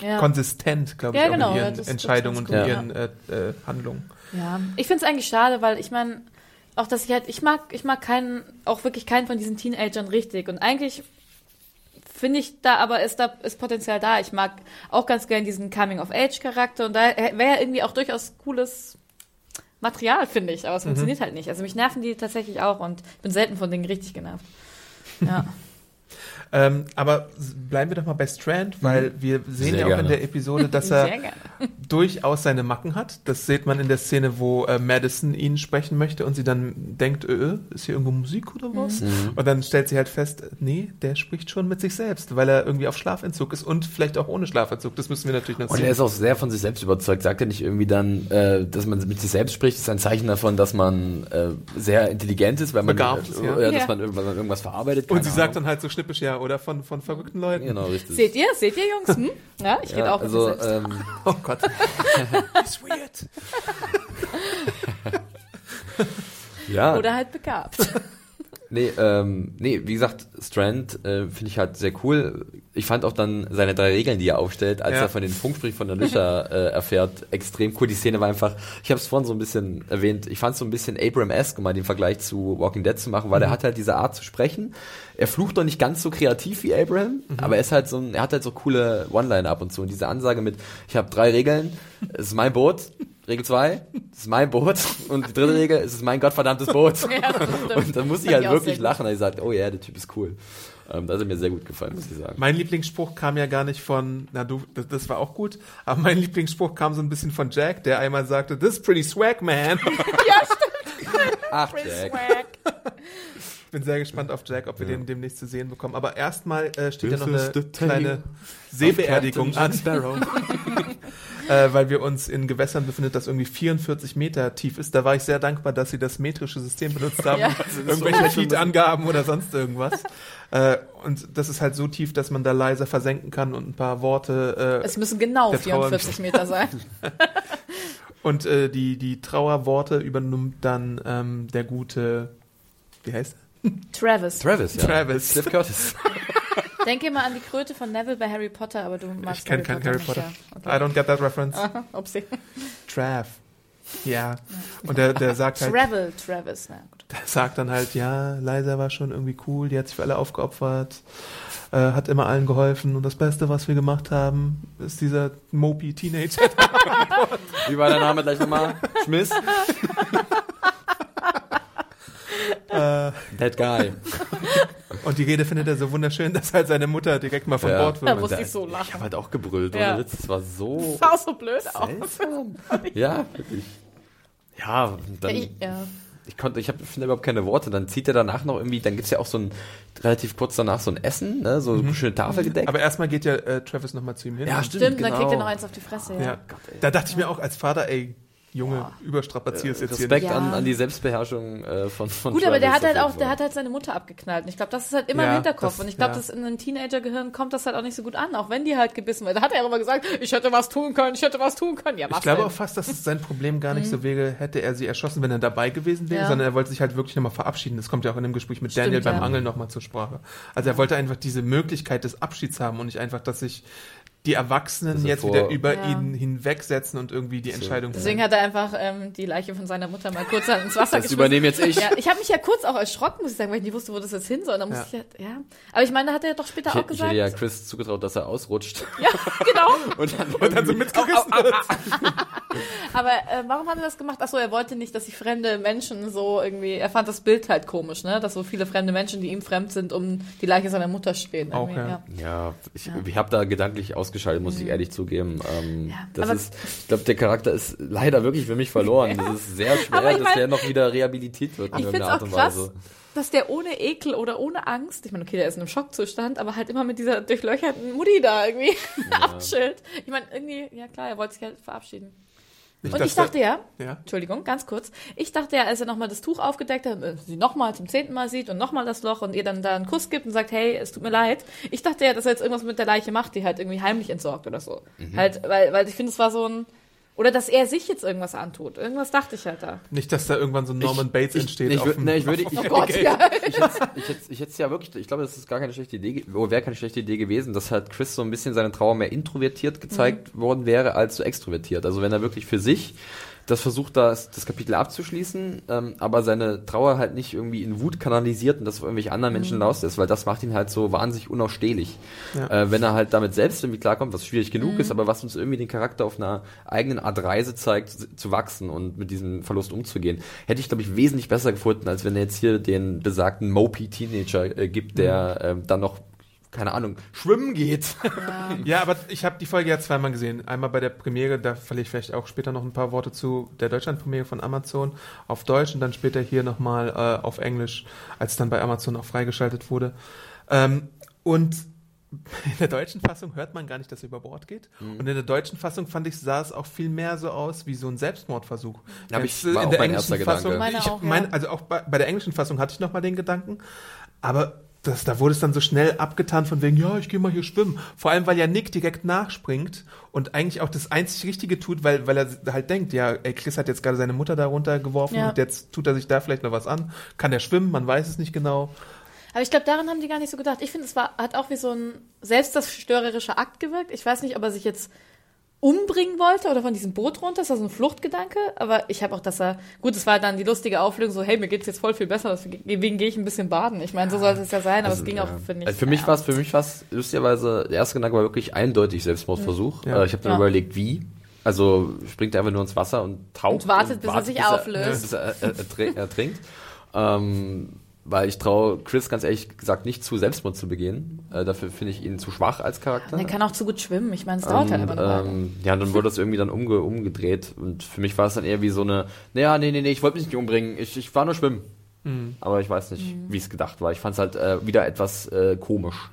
Ja. konsistent, glaube ich, Ja, genau, in ihren das Entscheidungen und in ihren äh, äh, Handlungen. Ja, ich finde es eigentlich schade, weil ich meine, auch dass ich halt, ich mag, ich mag keinen, auch wirklich keinen von diesen Teenagern richtig. Und eigentlich finde ich da, aber ist da ist Potenzial da. Ich mag auch ganz gern diesen Coming-of-Age-Charakter und da wäre ja irgendwie auch durchaus cooles Material, finde ich, aber es funktioniert halt nicht. Also mich nerven die tatsächlich auch und ich bin selten von Dingen richtig genervt. Ja. Ähm, aber bleiben wir doch mal bei Strand, weil wir sehen Sehr ja auch in gerne. der Episode, dass er durchaus seine Macken hat. Das sieht man in der Szene, wo äh, Madison ihn sprechen möchte und sie dann denkt, äh, äh, ist hier irgendwo Musik oder was? Mhm. Und dann stellt sie halt fest, äh, nee, der spricht schon mit sich selbst, weil er irgendwie auf Schlafentzug ist und vielleicht auch ohne Schlafentzug. Das müssen wir natürlich noch Und er sehen. ist auch sehr von sich selbst überzeugt. Sagt er nicht irgendwie dann, äh, dass man mit sich selbst spricht, ist ein Zeichen davon, dass man äh, sehr intelligent ist, weil man, Begabt ist, ja. äh, dass Ja. man irgendwas, irgendwas verarbeitet. Und sie sagt Ahnung. dann halt so schnippisch, ja, oder von, von verrückten Leuten. Genau, richtig. Seht ihr, seht ihr, Jungs? Hm? Ja, ich rede ja, auch mit also, selbst. ähm, Oh Gott. It's weird. ja. Oder halt begabt. Nee, ähm, nee, wie gesagt, Strand äh, finde ich halt sehr cool. Ich fand auch dann seine drei Regeln, die er aufstellt, als Ja. er von den Funksprich von Alicia äh, erfährt, extrem cool. Die Szene war einfach, ich habe es vorhin so ein bisschen erwähnt, ich fand es so ein bisschen Abraham-esque, um mal den Vergleich zu Walking Dead zu machen, weil er hat halt diese Art zu sprechen. Er flucht doch nicht ganz so kreativ wie Abraham, aber er ist halt so ein, er hat halt so coole One-Liner ab und zu. Und diese Ansage mit, ich habe drei Regeln, es ist mein Boot, Regel zwei, es ist mein Boot und die dritte Regel, es ist mein gottverdammtes Boot. ja. Und dann muss ich halt wirklich lachen, weil ich sagte, oh ja, der Typ ist cool. Ähm, das hat mir sehr gut gefallen, muss ich sagen. Mein Lieblingsspruch kam ja gar nicht von, na du, das, das war auch gut, aber mein Lieblingsspruch kam so ein bisschen von Jack, der einmal sagte, this is pretty swag, man. Ja, stimmt. Ach, Prince Jack. Swag. Bin sehr gespannt auf Jack, ob wir den demnächst zu sehen bekommen. Aber erstmal äh, steht ja This noch is eine kleine Seebeerdigung an. äh, weil wir uns in Gewässern befinden, das irgendwie 44 Meter tief ist. Da war ich sehr dankbar, dass sie das metrische System benutzt haben. Ja. Irgendwelche Feed-Angaben oder sonst irgendwas. äh, und das ist halt so tief, dass man da leiser versenken kann und ein paar Worte äh, Es müssen genau Der Trauer- 44 Meter sein. Und äh, die, die Trauerworte übernimmt dann ähm, der gute, wie heißt er? Travis. Travis, ja. Travis. Cliff Curtis. Denke mal an die Kröte von Neville bei Harry Potter, aber du magst Ich kenne keinen Harry nicht, Potter. ja. I don't get that reference. Okay. Upsi. Trav. Ja. Und der, der sagt halt, Travel, Travis. Na gut. der sagt dann halt, ja, Liza war schon irgendwie cool, die hat sich für alle aufgeopfert, äh, hat immer allen geholfen und das Beste, was wir gemacht haben, ist dieser Mopey Teenager. Wie war der Name gleich nochmal? Schmiss? äh, That guy. und die Rede findet er so wunderschön, dass halt seine Mutter direkt mal von Ja. Bord Da wird. musste ich so Ich lachen. habe halt auch gebrüllt, Ja. ohne Witz. Das war so Das sah so blöd aus. seltsam. Ja, wirklich. Ja, dann, ich, ja. ich konnte, ich habe finde überhaupt keine Worte. Dann zieht er danach noch irgendwie, dann gibt's ja auch so ein, relativ kurz danach so ein Essen, ne, so eine schöne Tafel gedeckt. Aber erstmal geht ja äh, Travis nochmal zu ihm hin. ja, stimmt, Stimmt, genau. dann kriegt er noch eins auf die Fresse. Ja. Ja. Da dachte ich mir auch als Vater, ey, Junge, überstrapazierst jetzt hier Respekt nicht. Ja. an, an die Selbstbeherrschung äh, von, von Gut, aber der Travis hat halt auch, der hat halt seine Mutter abgeknallt. Und ich glaube, das ist halt immer Ja, im Hinterkopf. das- und ich glaube, ja. dass in einem Teenager-Gehirn kommt das halt auch nicht so gut an, auch wenn die halt gebissen wird. Da hat er auch immer gesagt, ich hätte was tun können, ich hätte was tun können. Ja, was Ich glaube denn? auch fast, dass es sein Problem gar nicht so wäre, hätte er sie erschossen, wenn er dabei gewesen wäre, Ja. sondern er wollte sich halt wirklich nochmal verabschieden. Das kommt ja auch in dem Gespräch mit Stimmt, Daniel beim ja. Angeln nochmal zur Sprache. Also er wollte einfach diese Möglichkeit des Abschieds haben und nicht einfach, dass sich die Erwachsenen ist jetzt vor- wieder über Ja. ihn hinwegsetzen und irgendwie die Entscheidung Deswegen hat er einfach ähm, die Leiche von seiner Mutter mal kurz ins Wasser Das übernehme jetzt ich. Ja, ich habe mich ja kurz auch erschrocken, muss ich sagen, weil ich nicht wusste, wo das jetzt hin soll. Da musste Ja. ich ja, ja. Aber ich meine, da hat er doch später Ich, auch hätte- ich gesagt. hätte ja Chris zugetraut, dass er ausrutscht. ja, genau. Und dann, und dann so mitgerissen wird. Aber äh, warum hat er das gemacht? Achso, er wollte nicht, dass sich fremde Menschen so irgendwie. Er fand das Bild halt komisch, ne? Dass so viele fremde Menschen, die ihm fremd sind, um die Leiche seiner Mutter stehen. Auch, irgendwie, ja. Ja, ich, ich habe da gedanklich ausgeschaltet, muss ich ehrlich zugeben. Ähm, Mhm. Ja, das ist, ich glaube, der Charakter ist leider wirklich für mich verloren. Ja. Das ist sehr schwer, dass mein- der noch wieder rehabilitiert wird in Ich finde irgendeiner es Art auch und krass, Weise. dass der ohne Ekel oder ohne Angst, ich meine, okay, der ist in einem Schockzustand, aber halt immer mit dieser durchlöcherten Mutti da irgendwie abchillt. Ich meine, irgendwie, ja klar, er wollte sich halt verabschieden. Nicht, Und ich dachte ja, ja. Entschuldigung, ganz kurz. Ich dachte ja, als er nochmal das Tuch aufgedeckt hat, sie nochmal zum zehnten Mal sieht und nochmal das Loch und ihr dann da einen Kuss gibt und sagt, hey, es tut mir leid. Ich dachte ja, dass er jetzt irgendwas mit der Leiche macht, die halt irgendwie heimlich entsorgt oder so. Mhm. Halt, weil, weil ich finde, es war so ein, oder dass er sich jetzt irgendwas antut. Irgendwas dachte ich halt da. Nicht, dass da irgendwann so ein Norman Ich- Bates ich- entsteht. ich auf nee, ich würde- ich- Oh Gott, ja. Ich hätte ich hätte ich hätte ja wirklich, ich glaube, das ist gar keine schlechte Idee, oh, wäre keine schlechte Idee gewesen, dass halt Chris so ein bisschen seine Trauer mehr introvertiert gezeigt Mhm. worden wäre als so extrovertiert. Also wenn er wirklich für sich das versucht, das, das Kapitel abzuschließen, ähm, aber seine Trauer halt nicht irgendwie in Wut kanalisiert und das auf irgendwelche anderen Mhm. Menschen loslässt, weil das macht ihn halt so wahnsinnig unausstehlich. Ja. Äh, wenn er halt damit selbst irgendwie klarkommt, was schwierig genug Mhm. ist, aber was uns irgendwie den Charakter auf einer eigenen Art Reise zeigt, zu- zu wachsen und mit diesem Verlust umzugehen, hätte ich, glaube ich, wesentlich besser gefunden, als wenn er jetzt hier den besagten Mopey-Teenager äh, gibt, der Mhm. ähm, dann noch keine Ahnung, schwimmen geht. Ja, aber ich habe die Folge ja zweimal gesehen. Einmal bei der Premiere, da verliere ich vielleicht auch später noch ein paar Worte zu der Deutschland-Premiere von Amazon auf Deutsch und dann später hier nochmal äh, auf Englisch, als es dann bei Amazon auch freigeschaltet wurde. Ähm, und in der deutschen Fassung hört man gar nicht, dass er über Bord geht. Mhm. Und in der deutschen Fassung fand ich, sah es auch viel mehr so aus wie so ein Selbstmordversuch. Ja, aber ich- war in auch der mein englischen erster Fassung, Gedanke. Meine ich auch, ja. mein, also auch bei, bei der englischen Fassung hatte ich nochmal den Gedanken, aber das, da wurde es dann so schnell abgetan von wegen, ja, ich gehe mal hier schwimmen. Vor allem, weil ja Nick direkt nachspringt und eigentlich auch das einzig Richtige tut, weil, weil er halt denkt, ja, ey, Chris hat jetzt gerade seine Mutter da runtergeworfen Ja. und jetzt tut er sich da vielleicht noch was an. Kann er schwimmen? Man weiß es nicht genau. Aber ich glaube, daran haben die gar nicht so gedacht. Ich finde, es war, hat auch wie so ein selbstzerstörerischer Akt gewirkt. Ich weiß nicht, ob er sich jetzt umbringen wollte oder von diesem Boot runter. Das war so ein Fluchtgedanke. Aber ich habe auch, dass er, gut, es war dann die lustige Auflösung, so, hey, mir geht's jetzt voll viel besser, deswegen gehe ich ein bisschen baden. Ich meine, so sollte es ja sein, aber es ging auch, Ja. finde ich. Also für mich war es, für mich war es, lustigerweise, der erste Gedanke war wirklich eindeutig Selbstmordversuch. Ja. Äh, ich habe dann Ja. überlegt, wie. Also springt er einfach nur ins Wasser und taucht. Und wartet, bis er sich auflöst. bis er äh, ertr- ertrinkt. Ähm, weil ich traue Chris ganz ehrlich gesagt nicht zu, Selbstmord zu begehen. Äh, dafür finde ich ihn zu schwach als Charakter. Er kann auch zu gut schwimmen. Ich meine, es dauert halt einfach eine Weile. ähm, ja, dann wurde das irgendwie dann umge umgedreht und für mich war es dann eher wie so eine, naja, nee, nee, nee, ich wollte mich nicht umbringen, ich, ich war nur schwimmen. Mhm. Aber ich weiß nicht, wie es gedacht war. Ich fand es halt äh, wieder etwas äh, komisch.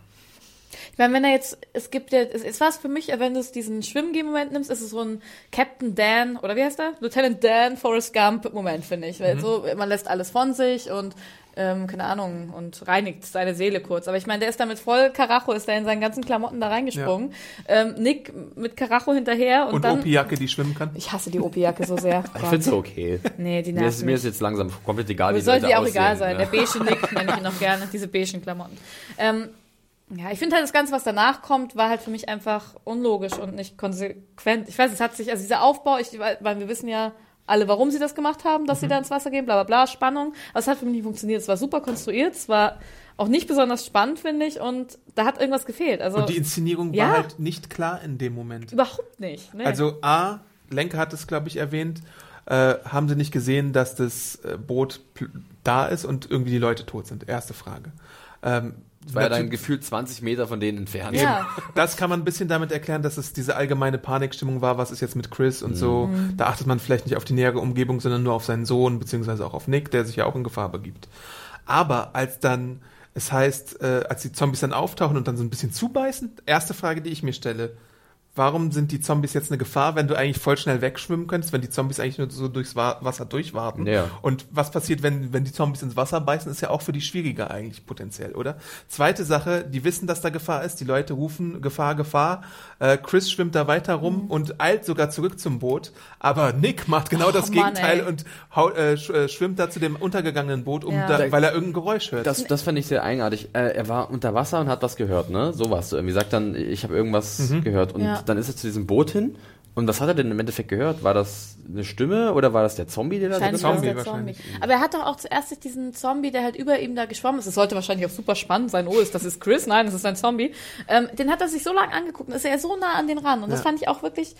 Ich meine, wenn er jetzt, es gibt ja, es, es war es für mich, wenn du es diesen Schwimmgeh-Moment nimmst, ist es so ein Captain Dan, oder wie heißt er? Lieutenant Dan Forrest Gump-Moment, finde ich. Weil so, man lässt alles von sich und, ähm, keine Ahnung, und reinigt seine Seele kurz. Aber ich meine, der ist damit voll Karacho, ist da in seinen ganzen Klamotten da reingesprungen. Ähm, Nick mit Karacho hinterher und, Und, dann. Opi-Jacke, die schwimmen kann. Ich hasse die Opi-Jacke so sehr. Ich finde es okay. Nee, die mir, nervt ist, mir ist jetzt langsam komplett egal, wie sollte Leute dir auch egal aussehen, sein. ja. Der beige Nick nenne ich ihn noch gerne, diese beigen Klamotten. Ähm, ja, ich finde halt das Ganze, was danach kommt, war halt für mich einfach unlogisch und nicht konsequent. Ich weiß, es hat sich, also dieser Aufbau, ich, weil wir wissen ja alle, warum sie das gemacht haben, dass sie da ins Wasser gehen, bla bla bla, Spannung. Aber es hat für mich nicht funktioniert. Es war super konstruiert, es war auch nicht besonders spannend, finde ich, und da hat irgendwas gefehlt. Also Und die Inszenierung Ja. war halt nicht klar in dem Moment. überhaupt nicht. Nee. Also A, Lenker hat es, glaube ich, erwähnt, äh, haben sie nicht gesehen, dass das äh, Boot da ist und irgendwie die Leute tot sind? Erste Frage. Ähm, Das war ja dann gefühlt 20 Meter von denen entfernt. ja. das kann man ein bisschen damit erklären, dass es diese allgemeine Panikstimmung war, was ist jetzt mit Chris und so. Mhm. Da achtet man vielleicht nicht auf die nähere Umgebung, sondern nur auf seinen Sohn, beziehungsweise auch auf Nick, der sich ja auch in Gefahr begibt. Aber als dann, es heißt, äh, als die Zombies dann auftauchen und dann so ein bisschen zubeißen, erste Frage, die ich mir stelle, warum sind die Zombies jetzt eine Gefahr, wenn du eigentlich voll schnell wegschwimmen könntest, wenn die Zombies eigentlich nur so durchs Wa Wasser durchwarten? Ja. Und was passiert, wenn, wenn die Zombies ins Wasser beißen, ist ja auch für die schwieriger eigentlich potenziell, oder? Zweite Sache, die wissen, dass da Gefahr ist, die Leute rufen Gefahr, Gefahr. Äh, Chris schwimmt da weiter rum und eilt sogar zurück zum Boot, aber Nick macht genau das Oh Mann, Gegenteil ey. und hau, äh, sch äh, schwimmt da zu dem untergegangenen Boot, um Ja. da, weil er irgendein Geräusch hört. Das, das fand ich sehr eigenartig. Äh, er war unter Wasser und hat was gehört, ne? So was. Irgendwie sagt dann, ich habe irgendwas Mhm. gehört. Und Ja. Dann ist er zu diesem Boot hin. Und was hat er denn im Endeffekt gehört? War das eine Stimme oder war das der Zombie, der da es Zombie der Zombie. wahrscheinlich. Aber er hat doch auch zuerst sich diesen Zombie, der halt über ihm da geschwommen ist. Das sollte wahrscheinlich auch super spannend sein. Oh, ist das ist Chris? Nein, das ist ein Zombie. Ähm, den hat er sich so lange angeguckt und ist er so nah an den ran. Und das Ja. fand ich auch wirklich,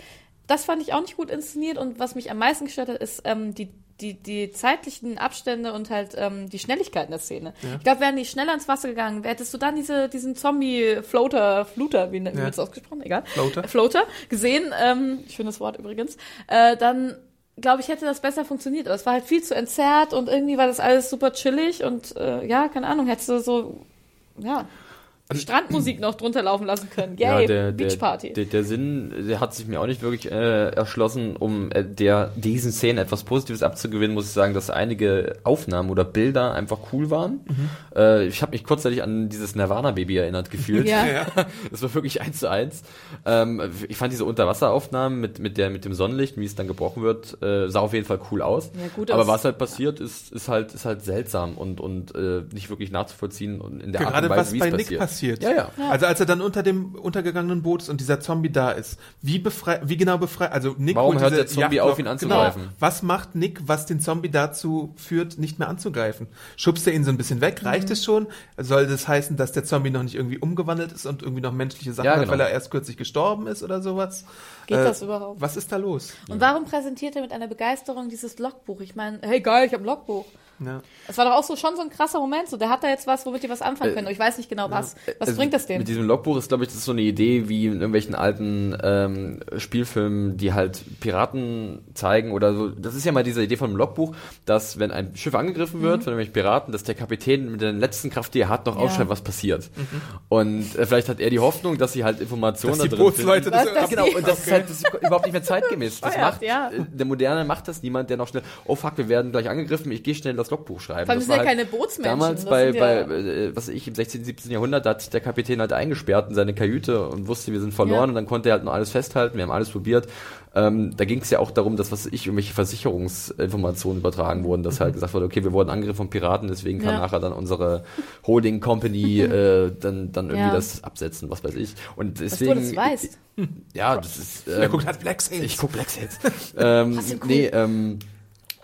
das fand ich auch nicht gut inszeniert. Und was mich am meisten gestört hat, ist ähm, die die, die zeitlichen Abstände und halt ähm, die Schnelligkeit in der Szene. Ich glaube, wären die schneller ins Wasser gegangen, hättest du dann diese, diesen Zombie-Floater, Fluter, wie, wie Ja. wird es ausgesprochen? Egal. Floater. Floater gesehen, ähm, schönes Wort übrigens, äh, dann glaube ich, hätte das besser funktioniert. Aber es war halt viel zu entzerrt und irgendwie war das alles super chillig und äh, ja, keine Ahnung, hättest du so, ja, Strandmusik noch drunter laufen lassen können. Yay, der, Beachparty. Der, der Sinn, der hat sich mir auch nicht wirklich äh, erschlossen, um äh, der diesen Szenen etwas Positives abzugewinnen, muss ich sagen, dass einige Aufnahmen oder Bilder einfach cool waren. Mhm. Äh, ich habe mich kurzzeitig an dieses Nirvana-Baby erinnert gefühlt. Ja. ja. Das war wirklich eins zu eins. Ähm, ich fand diese Unterwasseraufnahmen mit, mit, der, mit dem Sonnenlicht, wie es dann gebrochen wird, äh, sah auf jeden Fall cool aus. Ja, gut, Aber was halt passiert, ist, ist halt, ist halt seltsam und, und äh, nicht wirklich nachzuvollziehen und in der Art Gerade und Weise, wie es Nick passiert. passiert. Ja, ja. Also als er dann unter dem untergegangenen Boot ist und dieser Zombie da ist, wie befrei wie genau befreit, also Nick Warum hört der Zombie auf, ihn noch- anzugreifen? Genau. Was macht Nick, was den Zombie dazu führt, nicht mehr anzugreifen? Schubst er ihn so ein bisschen weg? Mhm. Reicht es schon? Soll das heißen, dass der Zombie noch nicht irgendwie umgewandelt ist und irgendwie noch menschliche Sachen Ja, hat, genau. weil er erst kürzlich gestorben ist oder sowas? Geht Äh, das überhaupt? Was ist da los? Und warum präsentiert er mit einer Begeisterung dieses Logbuch? Ich meine, hey geil, ich habe ein Logbuch. Ja. Es war doch auch so schon so ein krasser Moment. So, der hat da jetzt was, womit die was anfangen können. Ich weiß nicht genau was. Was Also bringt das denen? Mit diesem Logbuch ist, glaube ich, das ist so eine Idee wie in irgendwelchen alten ähm, Spielfilmen, die halt Piraten zeigen oder so. Das ist ja mal diese Idee von einem Logbuch, dass wenn ein Schiff angegriffen wird Mhm. von irgendwelchen Piraten, dass der Kapitän mit der letzten Kraft, die er hat, noch Ja. aufschreibt, was passiert. Und äh, vielleicht hat er die Hoffnung, dass sie halt Informationen Dass die da drin Bootsleute finden. das dass Genau, die- und das ist halt das ist überhaupt nicht mehr zeitgemäß. Das macht, ja. äh, der Moderne macht das niemand, der noch schnell, oh fuck, wir werden gleich angegriffen, ich gehe schnell das Logbuch schreiben. Allem Das sind ja war keine Bootsmenschen. Damals bei, bei äh, was ich, im 16., 17. Jahrhundert, da hat sich der Kapitän halt eingesperrt in seine Kajüte und wusste, wir sind verloren Ja. und dann konnte er halt noch alles festhalten, wir haben alles probiert. Ähm, da ging es ja auch darum, dass, was ich, irgendwelche Versicherungsinformationen übertragen wurden, dass halt gesagt wurde, okay, wir wurden angegriffen von Piraten, deswegen kann Ja. nachher dann unsere Holding Company äh, dann, dann irgendwie Ja. das absetzen, was weiß ich. Und dass deswegen. du das weißt. Ja, das ist. Er Ähm, guckt halt Black Sails. ich guck Black Sails. ähm, cool? Nee, ähm,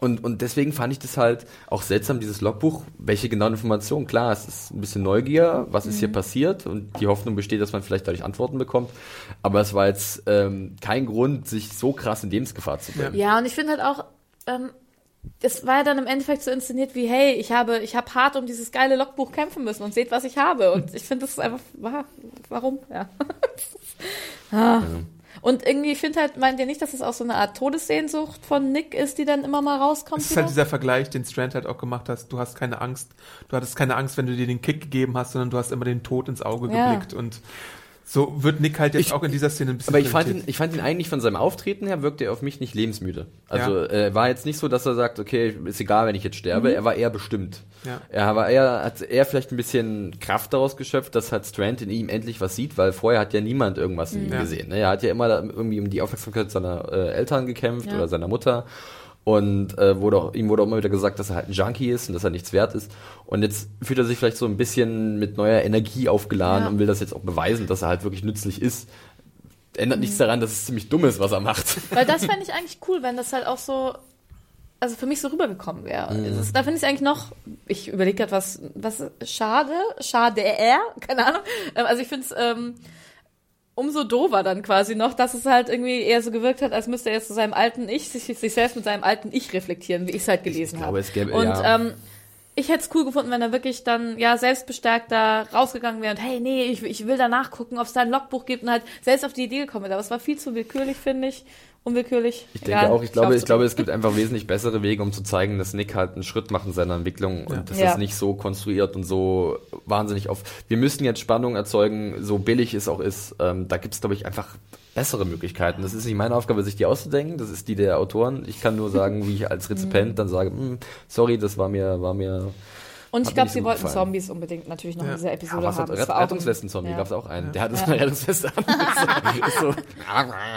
und, und deswegen fand ich das halt auch seltsam, dieses Logbuch. Welche genauen Informationen? Klar, es ist ein bisschen Neugier, was ist Mhm. hier passiert und die Hoffnung besteht, dass man vielleicht dadurch Antworten bekommt. Aber es war jetzt ähm, kein Grund, sich so krass in Lebensgefahr zu bringen. Ja, und ich finde halt auch, ähm, es war ja dann im Endeffekt so inszeniert wie, hey, ich habe, ich habe hart um dieses geile Logbuch kämpfen müssen und seht, was ich habe. Und ich finde, das ist einfach, wa- warum? Ja. ah. Und irgendwie, ich finde halt, meint ihr nicht, dass es auch so eine Art Todessehnsucht von Nick ist, die dann immer mal rauskommt? Es ist halt dieser Vergleich, den Strand halt auch gemacht hast. Du hast keine Angst. Du hattest keine Angst, wenn du dir den Kick gegeben hast, sondern du hast immer den Tod ins Auge Ja. geblickt. Und so wird Nick halt jetzt Ich- auch in dieser Szene ein bisschen Aber ich fand, ihn, ich fand ihn eigentlich von seinem Auftreten her, wirkte er auf mich nicht lebensmüde. Also äh, war jetzt nicht so, dass er sagt, okay, ist egal, wenn ich jetzt sterbe. Er war eher bestimmt. Ja. Er war eher, hat eher vielleicht ein bisschen Kraft daraus geschöpft, dass halt Strand in ihm endlich was sieht, weil vorher hat ja niemand irgendwas in ihm Ja. gesehen. Ne? Er hat ja immer irgendwie um die Aufmerksamkeit seiner äh, Eltern gekämpft Ja. oder seiner Mutter. Und äh, wurde auch, ihm wurde auch immer wieder gesagt, dass er halt ein Junkie ist und dass er nichts wert ist. Und jetzt fühlt er sich vielleicht so ein bisschen mit neuer Energie aufgeladen Ja. und will das jetzt auch beweisen, dass er halt wirklich nützlich ist. Ändert nichts daran, dass es ziemlich dumm ist, was er macht. Weil das fände ich eigentlich cool, wenn das halt auch so, also für mich so rübergekommen wäre. Mhm. Das- Da finde ich es eigentlich noch, ich überlege gerade, was, was, schade, schade, er, keine Ahnung. Ähm, Also ich finde es ähm, umso dover dann quasi noch, dass es halt irgendwie eher so gewirkt hat, als müsste er jetzt zu seinem alten Ich, sich, sich selbst mit seinem alten Ich reflektieren, wie ich es halt gelesen glaube, habe. es gäbe- Und ja. ähm, ich hätte es cool gefunden, wenn er wirklich dann ja selbstbestärkt da rausgegangen wäre und hey, nee, ich, ich will da nachgucken, ob es da ein Logbuch gibt und halt selbst auf die Idee gekommen wäre. Aber es war viel zu willkürlich, finde ich. Unwillkürlich. Ich Egal. denke auch, ich glaube, ich glaube, es gibt einfach wesentlich bessere Wege, um zu zeigen, dass Nick halt einen Schritt macht in seiner Entwicklung und das Ja. ist nicht so konstruiert und so wahnsinnig auf. Wir müssen jetzt Spannung erzeugen, so billig es auch ist. Ähm, da gibt es, glaube ich, einfach bessere Möglichkeiten. Das ist nicht meine Aufgabe, sich die auszudenken, das ist die der Autoren. Ich kann nur sagen, wie ich als Rezipient dann sage, "Hm, sorry, das war mir, war mir Und Hat ich glaube, sie so wollten gefallen. Zombies unbedingt natürlich noch Ja. in dieser Ja, Episode was hat haben. Das Rett war auch ein- Rettungswesten-Zombie ja. gab es auch einen. Der hatte so Ja. eine Rettungsweste an. so,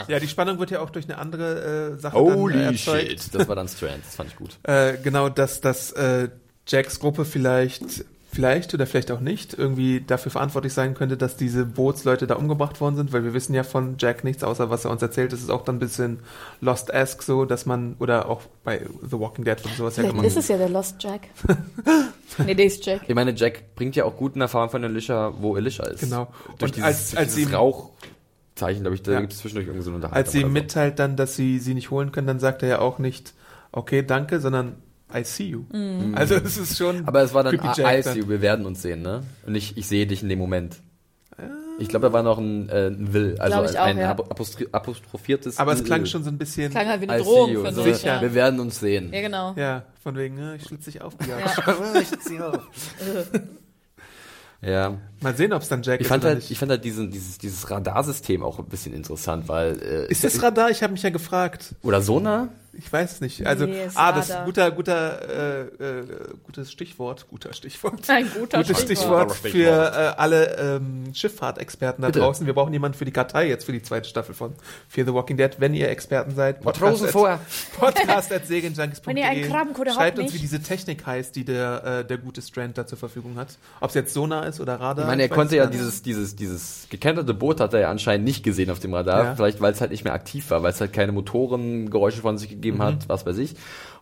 Ja, die Spannung wird ja auch durch eine andere äh, Sache dann, äh, Holy shit. Das war dann Strand, das fand ich gut. Äh, genau, dass, dass äh, Jacks Gruppe vielleicht, vielleicht oder vielleicht auch nicht irgendwie dafür verantwortlich sein könnte, dass diese Bootsleute da umgebracht worden sind, weil wir wissen ja von Jack nichts, außer was er uns erzählt. Das ist auch dann ein bisschen Lost-esque so, dass man, oder auch bei The Walking Dead wird sowas ja Vielleicht gemacht. ist es ja der Lost Jack. nee, der ist Jack. Ich meine, Jack bringt ja auch guten Erfahrungen von Alicia, wo Alicia ist. Genau. Durch Und dieses, als- als dieses sie- Rauchzeichen, glaube ich, da Ja. gibt es zwischendurch irgendwie so eine Unterhaltung. Als sie mitteilt dann, dass sie sie nicht holen können, dann sagt er ja auch nicht, okay, danke, sondern I see you. Also es ist schon. Aber es war dann, I, I see you, wir werden uns sehen, ne? Und ich, ich sehe dich in dem Moment. Ich glaube, da war noch ein, äh, ein Will, also auch, ein ja. apostrophiertes Aber es Will. klang schon so ein bisschen. Klang halt wie eine see Drohung you. für So. Sicher. Ja. Wir werden uns sehen. ja, genau. Ja, von wegen, ne, ich schlitze dich auf. Ja. Ja. ich schlitze dich auf. Ja. Mal sehen, ob es dann Jack Ich ist fand oder halt, nicht. ich fand halt diesen, dieses, dieses Radarsystem auch ein bisschen interessant, weil äh, Ist das Radar? Ich habe mich ja gefragt. oder Sonar? Ich weiß es nicht. Also, Nee, ah, das ist Radar. guter, guter, äh, äh, gutes Stichwort. Guter Stichwort. Ein guter Gutes Stichwort. Stichwort Stichwort. für äh, alle ähm, Schifffahrtexperten da Bitte. draußen. Wir brauchen jemanden für die Kartei jetzt für die zweite Staffel von Fear the Walking Dead. Wenn ihr Experten seid, Matrosen vorher. Podcast at. Wenn ihr einen Krabbencode habt, Schreibt uns, wie diese Technik heißt, die der, äh, der gute Strand da zur Verfügung hat. Ob es jetzt Sonar ist oder Radar. Ich meine, er weiß konnte ja nicht. dieses, dieses, dieses gekenterte Boot hat er ja anscheinend nicht gesehen auf dem Radar. Ja. Vielleicht, weil es halt nicht mehr aktiv war, weil es halt keine Motorengeräusche von sich gegeben Mhm. hat, was weiß ich.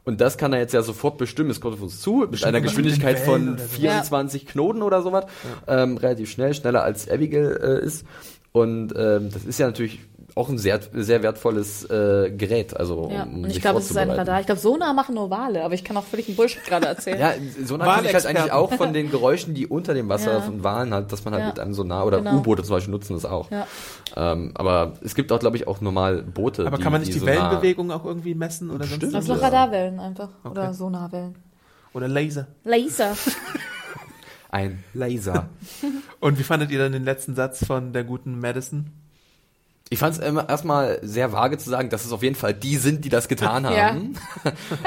Und das kann er jetzt ja sofort bestimmen. Es kommt auf uns zu, mit einer Geschwindigkeit von Wellen oder so. 24 Knoten oder sowas. Ähm, relativ schnell, schneller als Abigail äh, ist. Und ähm, das ist ja natürlich auch ein sehr, sehr wertvolles äh, Gerät. Also, Ja, um und ich glaube, es ist ein. Radar. Ich glaube, Sonar machen nur Wale, aber ich kann auch völlig einen Bullshit gerade erzählen. Ja, Sonar kann ich halt eigentlich auch von den Geräuschen, die unter dem Wasser Ja. von Walen hat, dass man halt Ja. mit einem Sonar oder Genau. U-Boote zum Beispiel nutzen das auch. Ja. Ähm, aber es gibt auch, glaube ich, auch normal Boote. Aber die, kann man nicht die, Sonar- Wellenbewegung auch irgendwie messen oder sonst Bestimmt. Das sind noch Radarwellen einfach. Okay. Oder Sonarwellen. Oder Laser. Laser. Ein Laser. Und wie fandet ihr dann den letzten Satz von der guten Madison? Ich fand es erstmal sehr vage zu sagen, dass es auf jeden Fall die sind, die das getan haben.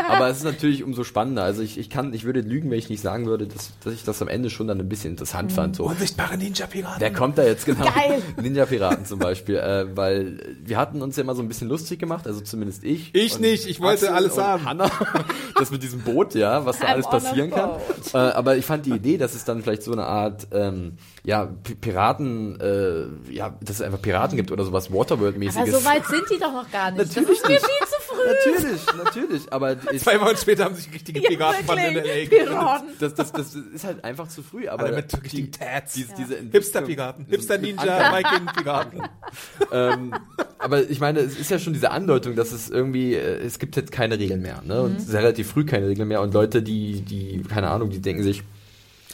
Aber es ist natürlich umso spannender. Also ich, ich kann, ich würde lügen, wenn ich nicht sagen würde, dass, dass ich das am Ende schon dann ein bisschen interessant fand. So. Unsichtbare Ninja-Piraten. Wer kommt da jetzt genau? Geil. Ninja-Piraten zum Beispiel, äh, weil wir hatten uns ja immer so ein bisschen lustig gemacht, also zumindest ich. Ich nicht, ich wollte Axel alles haben. Hanna, das mit diesem Boot, ja, was da I'm alles passieren kann. Äh, aber ich fand die Idee, dass es dann vielleicht so eine Art, ähm, ja, P Piraten, äh, ja, dass es einfach Piraten gibt oder sowas Waterworld-mäßiges. Aber so weit sind die doch noch gar nicht. Natürlich das ist mir nicht. viel zu früh. Natürlich, natürlich, aber ich, Zwei Wochen später haben sich richtige Piratenbanden in L.A. Piraten. das, das, das ist halt einfach zu früh, aber Alle mit die- richtigen Tats. diese, diese Hipster-Piraten. Hipster-Ninja, Viking-Piraten. ähm, aber ich meine, es ist ja schon diese Andeutung, dass es irgendwie, äh, es gibt jetzt keine Regeln mehr, ne? Und es ist relativ früh keine Regeln mehr und Leute, die, die, keine Ahnung, die denken sich,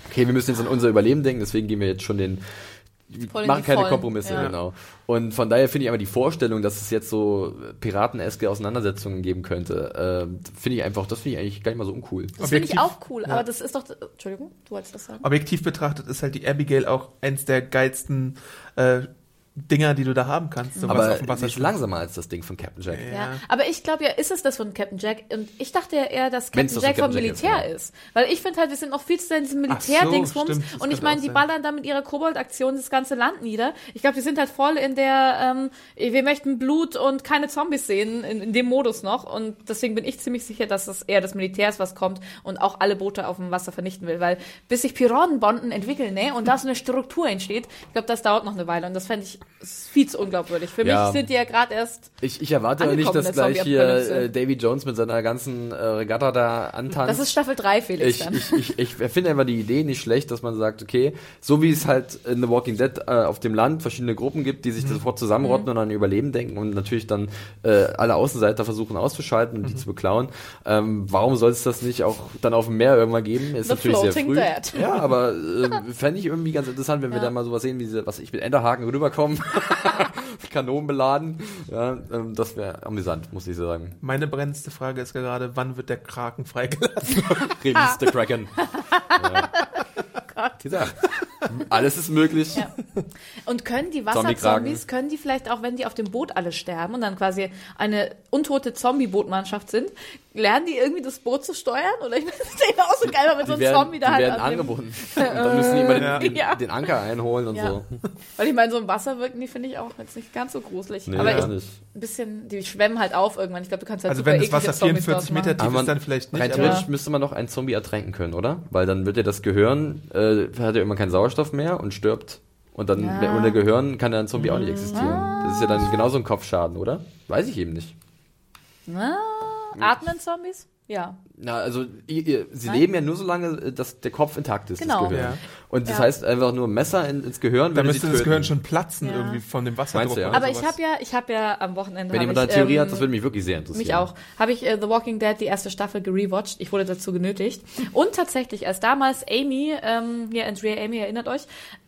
okay, wir müssen jetzt an unser Überleben denken, deswegen gehen wir jetzt schon den, machen keine Vollen, Kompromisse, ja. genau. Und von daher finde ich aber die Vorstellung, dass es jetzt so pirateneske Auseinandersetzungen geben könnte, äh, finde ich einfach, das finde ich eigentlich gar nicht mal so uncool. Das finde ich auch cool, ja. aber das ist doch. Entschuldigung, du wolltest das sagen? Objektiv betrachtet ist halt die Abigail auch eins der geilsten äh, Dinger, die du da haben kannst. So was Aber auf dem Wasser sie ist langsamer als das Ding von Captain Jack. Ja. Ja, aber ich glaube ja, ist es das von Captain Jack? Und ich dachte ja eher, dass Wenn's Captain das von Jack vom Jack ist, Militär genau. ist. Weil ich finde halt, wir sind noch viel zu sehr in diesem Ach so, Militärdingsbums. stimmt, das und ich meine, die ballern da mit ihrer Kobold-Aktion das ganze Land nieder. Ich glaube, die sind halt voll in der, ähm, wir möchten Blut und keine Zombies sehen, in, in dem Modus noch. Und deswegen bin ich ziemlich sicher, dass es eher das Militär ist, was kommt und auch alle Boote auf dem Wasser vernichten will. Weil bis sich Piratenbonden entwickeln, ne, und da so eine Struktur entsteht, ich glaube, das dauert noch eine Weile. Und das fände ich viel zu unglaubwürdig. Für Ja. mich sind die ja gerade erst Ich, ich erwarte aber nicht, dass gleich hier äh, Davy Jones mit seiner ganzen äh, Regatta da antanzt. Das ist Staffel 3, Felix. ich, dann. ich, ich, ich finde einfach die Idee nicht schlecht, dass man sagt, okay, so wie es halt in The Walking Dead äh, auf dem Land verschiedene Gruppen gibt, die sich Mhm. sofort zusammenrotten und an Überleben denken und natürlich dann äh, alle Außenseiter versuchen auszuschalten und die Mhm. zu beklauen. Ähm, warum soll es das nicht auch dann auf dem Meer irgendwann geben? Ist The natürlich sehr früh. Dead. Ja, aber äh, fände ich irgendwie ganz interessant, wenn wir Ja. dann mal sowas sehen, wie diese, was ich mit Enderhaken rüberkommen, Kanonen beladen. Ja, ähm, das wäre amüsant, muss ich sagen. Meine brennendste Frage ist gerade, wann wird der Kraken freigelassen? Release the Kraken. ja. Gesagt. Alles ist möglich. Ja. Und können die. Wasserzombies, können die vielleicht auch, wenn die auf dem Boot alle sterben und dann quasi eine untote Zombie-Bootmannschaft sind, lernen die irgendwie das Boot zu steuern? Oder ich finde das Ding auch so geil, wenn man so Die ein werden, Zombie da die halt werden angebunden. Und dann müssen die immer den, Ja. den, Ja. den Anker einholen und Ja. so. Weil ich meine, so im Wasser wirken die, finde ich, auch jetzt nicht ganz so gruselig. Nee, Aber ich, nicht. ein bisschen, die schwemmen halt auf irgendwann. Ich glaube, du kannst halt Also super wenn das Wasser Zombies 44 draus Meter tief ist, dann vielleicht nicht. Rein theoretisch müsste man doch einen Zombie ertränken können, oder? Weil dann wird ja das Gehirn, äh, hat ja immer keinen Sauerstoff mehr und stirbt. Und dann Ja. ohne Gehirn kann der Zombie auch nicht existieren. Ah. Das ist ja dann genauso ein Kopfschaden, oder? Weiß ich eben nicht. Na, atmen Zombies? Ja. Na, also i- i- sie Nein? leben ja nur so lange, äh, dass der Kopf intakt ist, Genau. das Gehirn. Ja. Und das Ja. heißt einfach nur Messer in, ins Gehirn, Da würde müsste sie das. Gehirn schon platzen Ja. irgendwie von dem Wasserdruck. Du, ja? Aber ich habe ja, ich habe ja am Wochenende. Wenn jemand da eine Theorie ähm, hat, das würde mich wirklich sehr interessieren. Mich auch. Habe ich äh, The Walking Dead die erste Staffel gerewatcht. Ich wurde dazu genötigt. Und tatsächlich, als damals Amy, ähm, hier Andrea Amy, erinnert euch,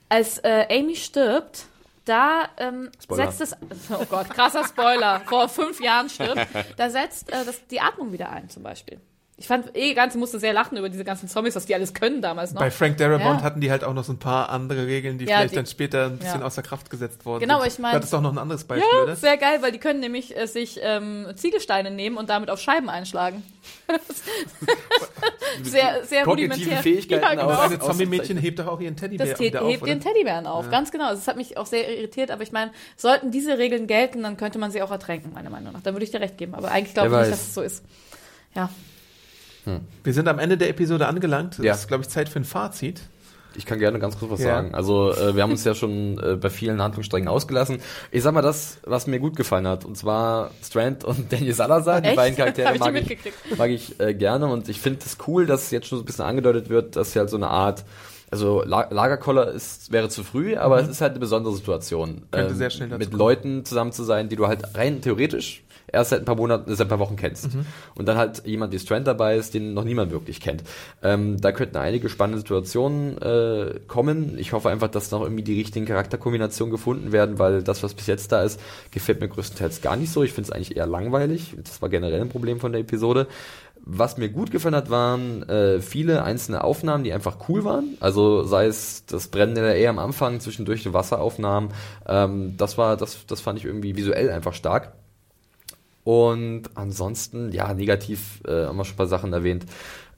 als äh, Amy stirbt, da ähm, setzt es, oh Gott, krasser Spoiler, vor fünf Jahren stirbt, da setzt äh, das, die Atmung wieder ein zum Beispiel. Ich fand eh ganz, musste sehr lachen über diese ganzen Zombies, was die alles können damals noch. Bei Frank Darabont Ja. hatten die halt auch noch so ein paar andere Regeln, die Ja, vielleicht die- dann später ein bisschen ja. außer Kraft gesetzt worden Genau, sind. ich mein- Du hattest auch noch ein anderes Beispiel, Ja, oder? sehr geil, weil die können nämlich äh, sich ähm, Ziegelsteine nehmen und damit auf Scheiben einschlagen. sehr, sehr Kognitive rudimentär. Fähigkeiten Ja, genau. Aber aus- eine Zombie-Mädchen hebt doch auch ihren Teddybär Das auf, hebt oder? den Teddybären auf, ganz genau. Das hat mich auch sehr irritiert, aber ich meine, sollten diese Regeln gelten, dann könnte man sie auch ertränken, meiner Meinung nach. Dann würde ich dir recht geben. Aber eigentlich glaube ich nicht, dass es so ist. Ja. Wir sind am Ende der Episode angelangt. Es Ja. ist, glaube ich, Zeit für ein Fazit. Ich kann gerne ganz kurz was Ja. sagen. Also äh, wir haben uns ja schon äh, bei vielen Handlungssträngen ausgelassen. Ich sag mal das, was mir gut gefallen hat, und zwar Strand und Daniel Salazar. Die Echt? beiden Charaktere ich die mag, ich, mitgekriegt. mag ich äh, gerne und ich finde es cool, dass jetzt schon so ein bisschen angedeutet wird, dass ja halt so eine Art also La Lagerkoller ist, wäre zu früh, aber es ist halt eine besondere Situation. Mhm. Ähm, Könnte sehr schnell dazu Mit kommen. Leuten zusammen zu sein, die du halt rein theoretisch erst seit ein paar Monaten, seit ein paar Wochen kennst. Mhm. Und dann halt jemand wie Strand dabei ist, den noch niemand wirklich kennt. Ähm, da könnten einige spannende Situationen äh, kommen. Ich hoffe einfach, dass noch irgendwie die richtigen Charakterkombinationen gefunden werden, weil das, was bis jetzt da ist, gefällt mir größtenteils gar nicht so. Ich finde es eigentlich eher langweilig. Das war generell ein Problem von der Episode. Was mir gut gefallen hat, waren äh, viele einzelne Aufnahmen, die einfach cool waren. Also sei es das Brennen der Ehe am Anfang, zwischendurch die Wasseraufnahmen. Ähm, das war, das, das fand ich irgendwie visuell einfach stark. Und ansonsten, ja, negativ äh, haben wir schon ein paar Sachen erwähnt.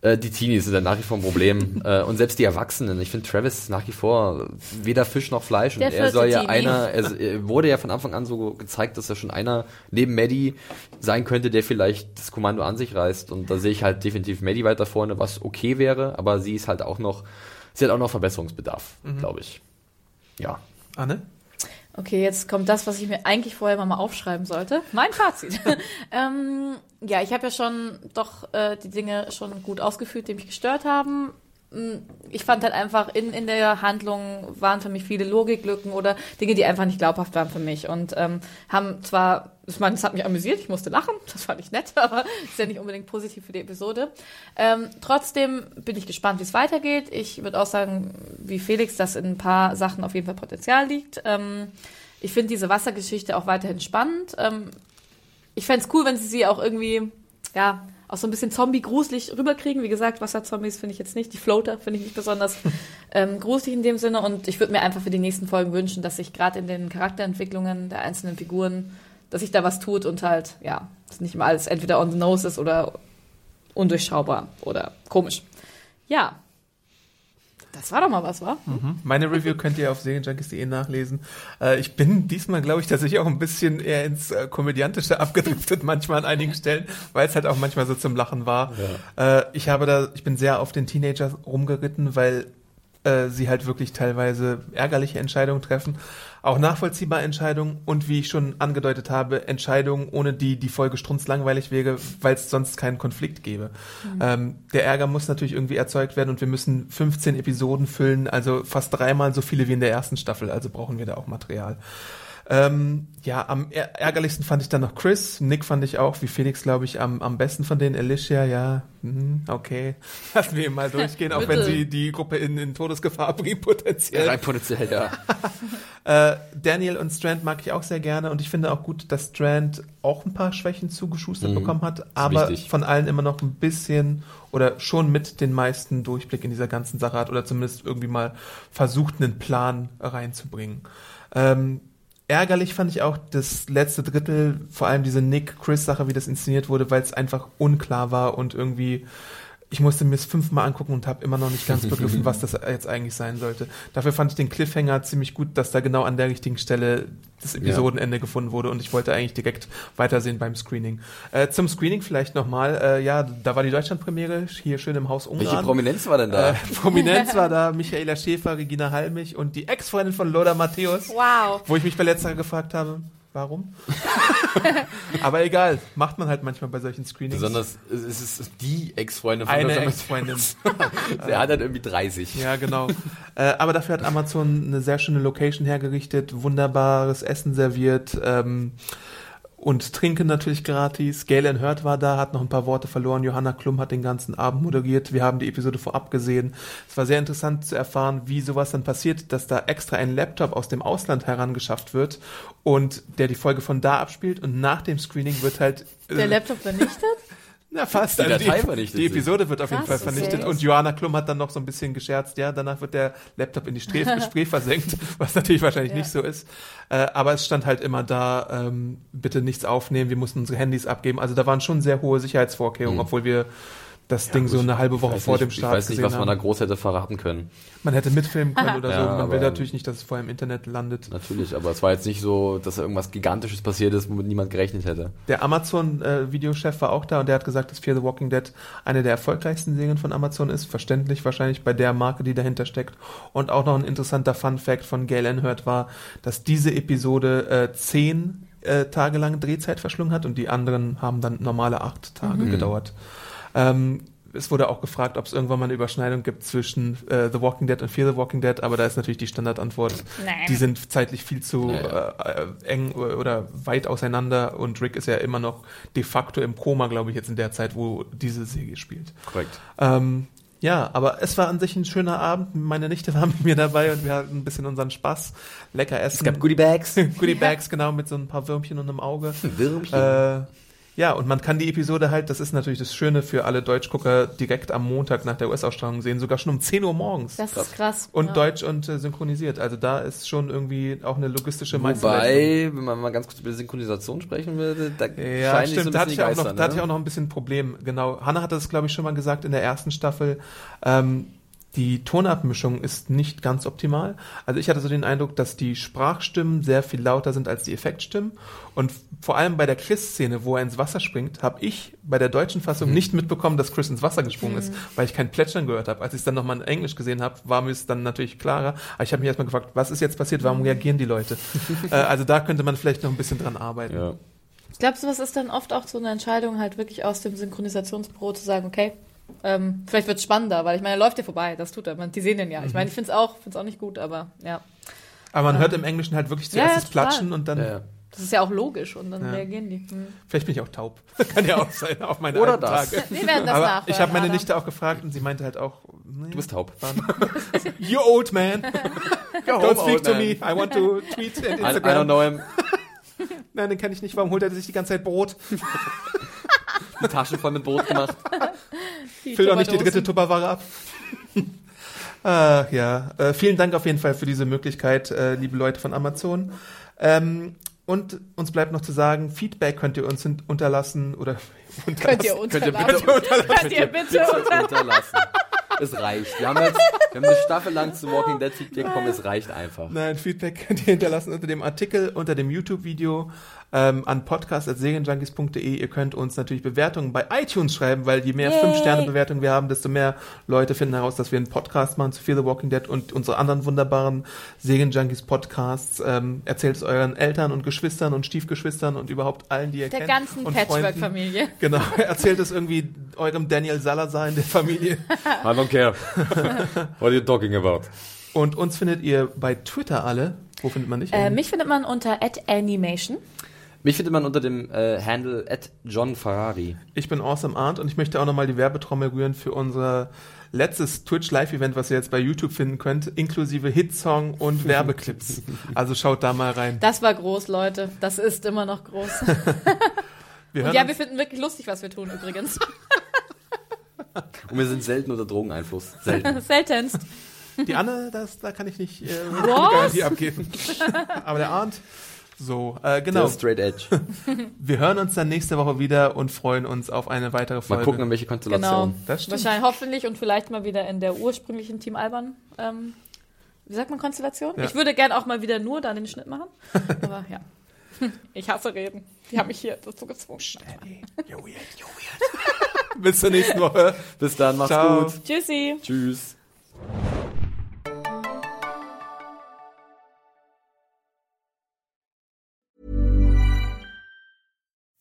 Äh, die Teenies sind ja nach wie vor ein Problem. äh, und selbst die Erwachsenen. Ich finde, Travis ist nach wie vor weder Fisch noch Fleisch. Der und er soll ja Teenie. einer, er er wurde ja von Anfang an so gezeigt, dass er schon einer neben Maddie sein könnte, der vielleicht das Kommando an sich reißt. Und da sehe ich halt definitiv Maddie weiter vorne, was okay wäre, aber sie ist halt auch noch, sie hat auch noch Verbesserungsbedarf, glaube ich. Ja. Anne? Okay, jetzt kommt das, was ich mir eigentlich vorher mal aufschreiben sollte. Mein Fazit. ähm, ja, ich habe ja schon doch äh, die Dinge schon gut ausgeführt, die mich gestört haben. Mm, Ich fand halt einfach, in, in der Handlung waren für mich viele Logiklücken oder Dinge, die einfach nicht glaubhaft waren für mich. Und ähm, haben zwar, ich meine, es hat mich amüsiert, ich musste lachen, das fand ich nett, aber ist ja nicht unbedingt positiv für die Episode. Ähm, trotzdem bin ich gespannt, wie es weitergeht. Ich würde auch sagen, wie Felix, dass in ein paar Sachen auf jeden Fall Potenzial liegt. Ähm, ich finde diese Wassergeschichte auch weiterhin spannend. Ähm, ich fände es cool, wenn sie sie auch irgendwie, ja, auch so ein bisschen Zombie-gruselig rüberkriegen. Wie gesagt, Wasserzombies finde ich jetzt nicht. Die Floater finde ich nicht besonders ähm, gruselig in dem Sinne. Und ich würde mir einfach für die nächsten Folgen wünschen, dass sich gerade in den Charakterentwicklungen der einzelnen Figuren, dass sich da was tut und halt, ja, dass nicht immer alles entweder on the nose ist oder undurchschaubar oder komisch. Ja. Das war doch mal was, wa? Meine Review könnt ihr auf serienjunkies.de nachlesen. Äh, ich bin diesmal, glaube ich, tatsächlich auch ein bisschen eher ins äh, Komödiantische abgedriftet, manchmal an einigen Stellen, weil es halt auch manchmal so zum Lachen war. Äh, ich habe da, ich bin sehr auf den Teenager rumgeritten, weil äh, sie halt wirklich teilweise ärgerliche Entscheidungen treffen, auch nachvollziehbare Entscheidungen und wie ich schon angedeutet habe, Entscheidungen, ohne die die Folge strunzlangweilig wäre, weil es sonst keinen Konflikt gäbe. Ähm, der Ärger muss natürlich irgendwie erzeugt werden und wir müssen 15 Episoden füllen, also fast dreimal so viele wie in der ersten Staffel, also brauchen wir da auch Material. Ähm, ja, am är- ärgerlichsten fand ich dann noch Chris. Nick fand ich auch, wie Felix, glaube ich, am, am besten von denen. Alicia, ja, hm, okay. Lassen wir ihn mal durchgehen, auch wenn sie die Gruppe in, in Todesgefahr bringt, potenziell. Rein potenziell, ja. Äh, Daniel und Strand mag ich auch sehr gerne und ich finde auch gut, dass Strand auch ein paar Schwächen zugeschustert Mhm. bekommen hat, aber wichtig. von allen immer noch ein bisschen oder schon mit den meisten Durchblick in dieser ganzen Sache hat oder zumindest irgendwie mal versucht, einen Plan reinzubringen. Ähm, ärgerlich fand ich auch das letzte Drittel, vor allem diese Nick-Chris-Sache, wie das inszeniert wurde, weil es einfach unklar war und irgendwie ich musste mir es fünfmal angucken und habe immer noch nicht ganz begriffen, was das jetzt eigentlich sein sollte. Dafür fand ich den Cliffhanger ziemlich gut, dass da genau an der richtigen Stelle das Episodenende gefunden wurde und ich wollte eigentlich direkt weitersehen beim Screening. Äh, zum Screening vielleicht nochmal, äh, ja, da war die Deutschlandpremiere, hier schön im Haus Ungarn. Welche Prominenz war denn da? Äh, Prominenz war da Michaela Schäfer, Regina Halmich und die Ex-Freundin von Lola Matthäus, Wow. wo ich mich bei letzterer gefragt habe, warum? Aber egal, macht man halt manchmal bei solchen Screenings. Besonders, es ist die Ex-Freundin von eine Dr. Ex-Freundin. Der hat dann irgendwie 30. Ja, genau. äh, aber dafür hat Amazon eine sehr schöne Location hergerichtet, wunderbares Essen serviert ähm, und Trinken natürlich gratis. Galen Hurt war da, hat noch ein paar Worte verloren. Johanna Klum hat den ganzen Abend moderiert. Wir haben die Episode vorab gesehen. Es war sehr interessant zu erfahren, wie sowas dann passiert, dass da extra ein Laptop aus dem Ausland herangeschafft wird und der die Folge von da abspielt und nach dem Screening wird halt äh, Der Laptop vernichtet? Na, fast. Die Also Datei die, die. Episode wird auf jeden Fall vernichtet. okay. Und Johanna Klum hat dann noch so ein bisschen gescherzt, ja, danach wird der Laptop in die Spree, Spree versenkt, was natürlich wahrscheinlich Ja. nicht so ist. Äh, aber es stand halt immer da, ähm, bitte nichts aufnehmen, wir mussten unsere Handys abgeben. Also da waren schon sehr hohe Sicherheitsvorkehrungen, Mhm. obwohl wir das Ding so eine halbe Woche vor nicht, dem Start Ich weiß nicht, was man da groß hätte verraten können. Man hätte mitfilmen können oder Ja, so. Man will natürlich nicht, dass es vorher im Internet landet. Natürlich, aber es war jetzt nicht so, dass irgendwas Gigantisches passiert ist, womit niemand gerechnet hätte. Der Amazon-Videochef war auch da und der hat gesagt, dass Fear the Walking Dead eine der erfolgreichsten Serien von Amazon ist. Verständlich wahrscheinlich bei der Marke, die dahinter steckt. Und auch noch ein interessanter Fun-Fact von Gail Enhört war, dass diese Episode äh, zehn äh, Tage lang Drehzeit verschlungen hat und die anderen haben dann normale acht Tage Mhm. gedauert. Ähm, es wurde auch gefragt, ob es irgendwann mal eine Überschneidung gibt zwischen äh, The Walking Dead und Fear the Walking Dead, aber da ist natürlich die Standardantwort, Nein. die sind zeitlich viel zu äh, eng oder weit auseinander und Rick ist ja immer noch de facto im Koma, glaube ich, jetzt in der Zeit, wo diese Serie spielt. Korrekt. Ähm, ja, aber es war an sich ein schöner Abend. Meine Nichte war mit mir dabei und wir hatten ein bisschen unseren Spaß. Lecker essen. Es gab Goodie Bags. Goodie Bags, genau, mit so ein paar Würmchen und einem Auge. Würmchen. Äh, ja, und man kann die Episode halt, das ist natürlich das Schöne für alle Deutschgucker, direkt am Montag nach der US-Ausstrahlung sehen, sogar schon um 10 Uhr morgens. Das ist krass. und ja. deutsch und äh, synchronisiert. Also da ist schon irgendwie auch eine logistische Meisterleistung. Wobei, wenn man mal ganz kurz über die Synchronisation sprechen würde, da Ja, scheinen sich so stimmt, ein da hatte, ich die auch noch, Geister, da hatte ich auch ne? noch ein bisschen ein Problem. Genau. Hanna hatte das, glaube ich, schon mal gesagt in der ersten Staffel. Ähm, die Tonabmischung ist nicht ganz optimal. Also ich hatte so den Eindruck, dass die Sprachstimmen sehr viel lauter sind als die Effektstimmen. Und vor allem bei der Chris-Szene, wo er ins Wasser springt, habe ich bei der deutschen Fassung Mhm. nicht mitbekommen, dass Chris ins Wasser gesprungen ist, weil ich kein Plätschern gehört habe. Als ich es dann nochmal in Englisch gesehen habe, war mir es dann natürlich klarer. Aber ich habe mich erstmal gefragt, was ist jetzt passiert, warum reagieren die Leute? äh, also da könnte man vielleicht noch ein bisschen dran arbeiten. Ja. Ich glaube, sowas ist dann oft auch so eine Entscheidung, halt wirklich aus dem Synchronisationsbüro zu sagen, okay, ähm, vielleicht wird es spannender, weil ich meine, er läuft ja vorbei, das tut er, man, die sehen den ja. Ich meine, ich finde es auch, find's auch nicht gut, aber ja. Aber man Ja. hört im Englischen halt wirklich zuerst ja, das. Platschen und dann, Ja, ja. Das ist ja auch logisch und dann Ja. reagieren die. Hm. vielleicht bin ich auch taub. Kann ja auch sein, auf meine Oder das. Tage. Wir werden das Aber nachhören. ich habe meine Adam. Nichte auch gefragt und sie meinte halt auch, nee, Du bist taub. you old man, Go don't speak to me, I want to tweet and I, I don't Instagram. know him. Nein, den kann ich nicht, warum holt er sich die ganze Zeit Brot? Die Taschen voll mit Brot gemacht. Füll doch nicht die dritte Tupperware ab. Ach ja, äh, vielen Dank auf jeden Fall für diese Möglichkeit, äh, liebe Leute von Amazon. Ähm, und uns bleibt noch zu sagen, Feedback könnt ihr uns unterlassen oder Könnt ihr Könnt ihr unterlassen. bitte Könnt ihr bitte unter unterlassen. Es reicht. Wir haben jetzt wir haben eine Staffel lang zu Walking Dead Feedback bekommen, es reicht einfach. Nein, Feedback könnt ihr hinterlassen unter dem Artikel, unter dem YouTube-Video ähm, an podcast.serienjunkies.de. Ihr könnt uns natürlich Bewertungen bei iTunes schreiben, weil je mehr Yay. 5-Sterne-Bewertungen wir haben, desto mehr Leute finden heraus, dass wir einen Podcast machen zu Fear the Walking Dead und unsere anderen wunderbaren Serienjunkies-Podcasts. Ähm, erzählt es euren Eltern und Geschwistern und Stiefgeschwistern und überhaupt allen, die ihr der kennt. ganzen und Freunden. Patchwork-Familie. Genau, erzählt es irgendwie eurem Daniel Salazar in der Familie. I don't care. What are you talking about? Und uns findet ihr bei Twitter alle. Wo findet man dich? Äh, mich findet man unter @animation. Mich findet man unter dem äh, Handle at John Ferrari. Ich bin Awesome Arndt und ich möchte auch nochmal die Werbetrommel rühren für unser letztes Twitch Live-Event, was ihr jetzt bei YouTube finden könnt, inklusive Hitsong und Werbeclips. Also schaut da mal rein. Das war groß, Leute. Das ist immer noch groß. Wir ja, uns- wir finden wirklich lustig, was wir tun übrigens. Und wir sind selten unter Drogeneinfluss. Selten. Seltenst. Die Anne, das, da kann ich nicht äh, Garantie abgeben. Aber der Arndt, so, äh, genau. Der Straight Edge. Wir hören uns dann nächste Woche wieder und freuen uns auf eine weitere Mal Folge. gucken, in welche Genau. Konstellation. Das stimmt. Wahrscheinlich hoffentlich und vielleicht mal wieder in der ursprünglichen Team Alban. Ähm, wie sagt man Konstellation? Ja. Ich würde gern auch mal wieder nur da den Schnitt machen. Aber ja. Ich hasse reden. Die haben mich hier dazu gezwungen. You're weird, you're weird. Bis zur nächsten Woche. Bis dann, macht's Ciao. gut. Tschüssi. Tschüss.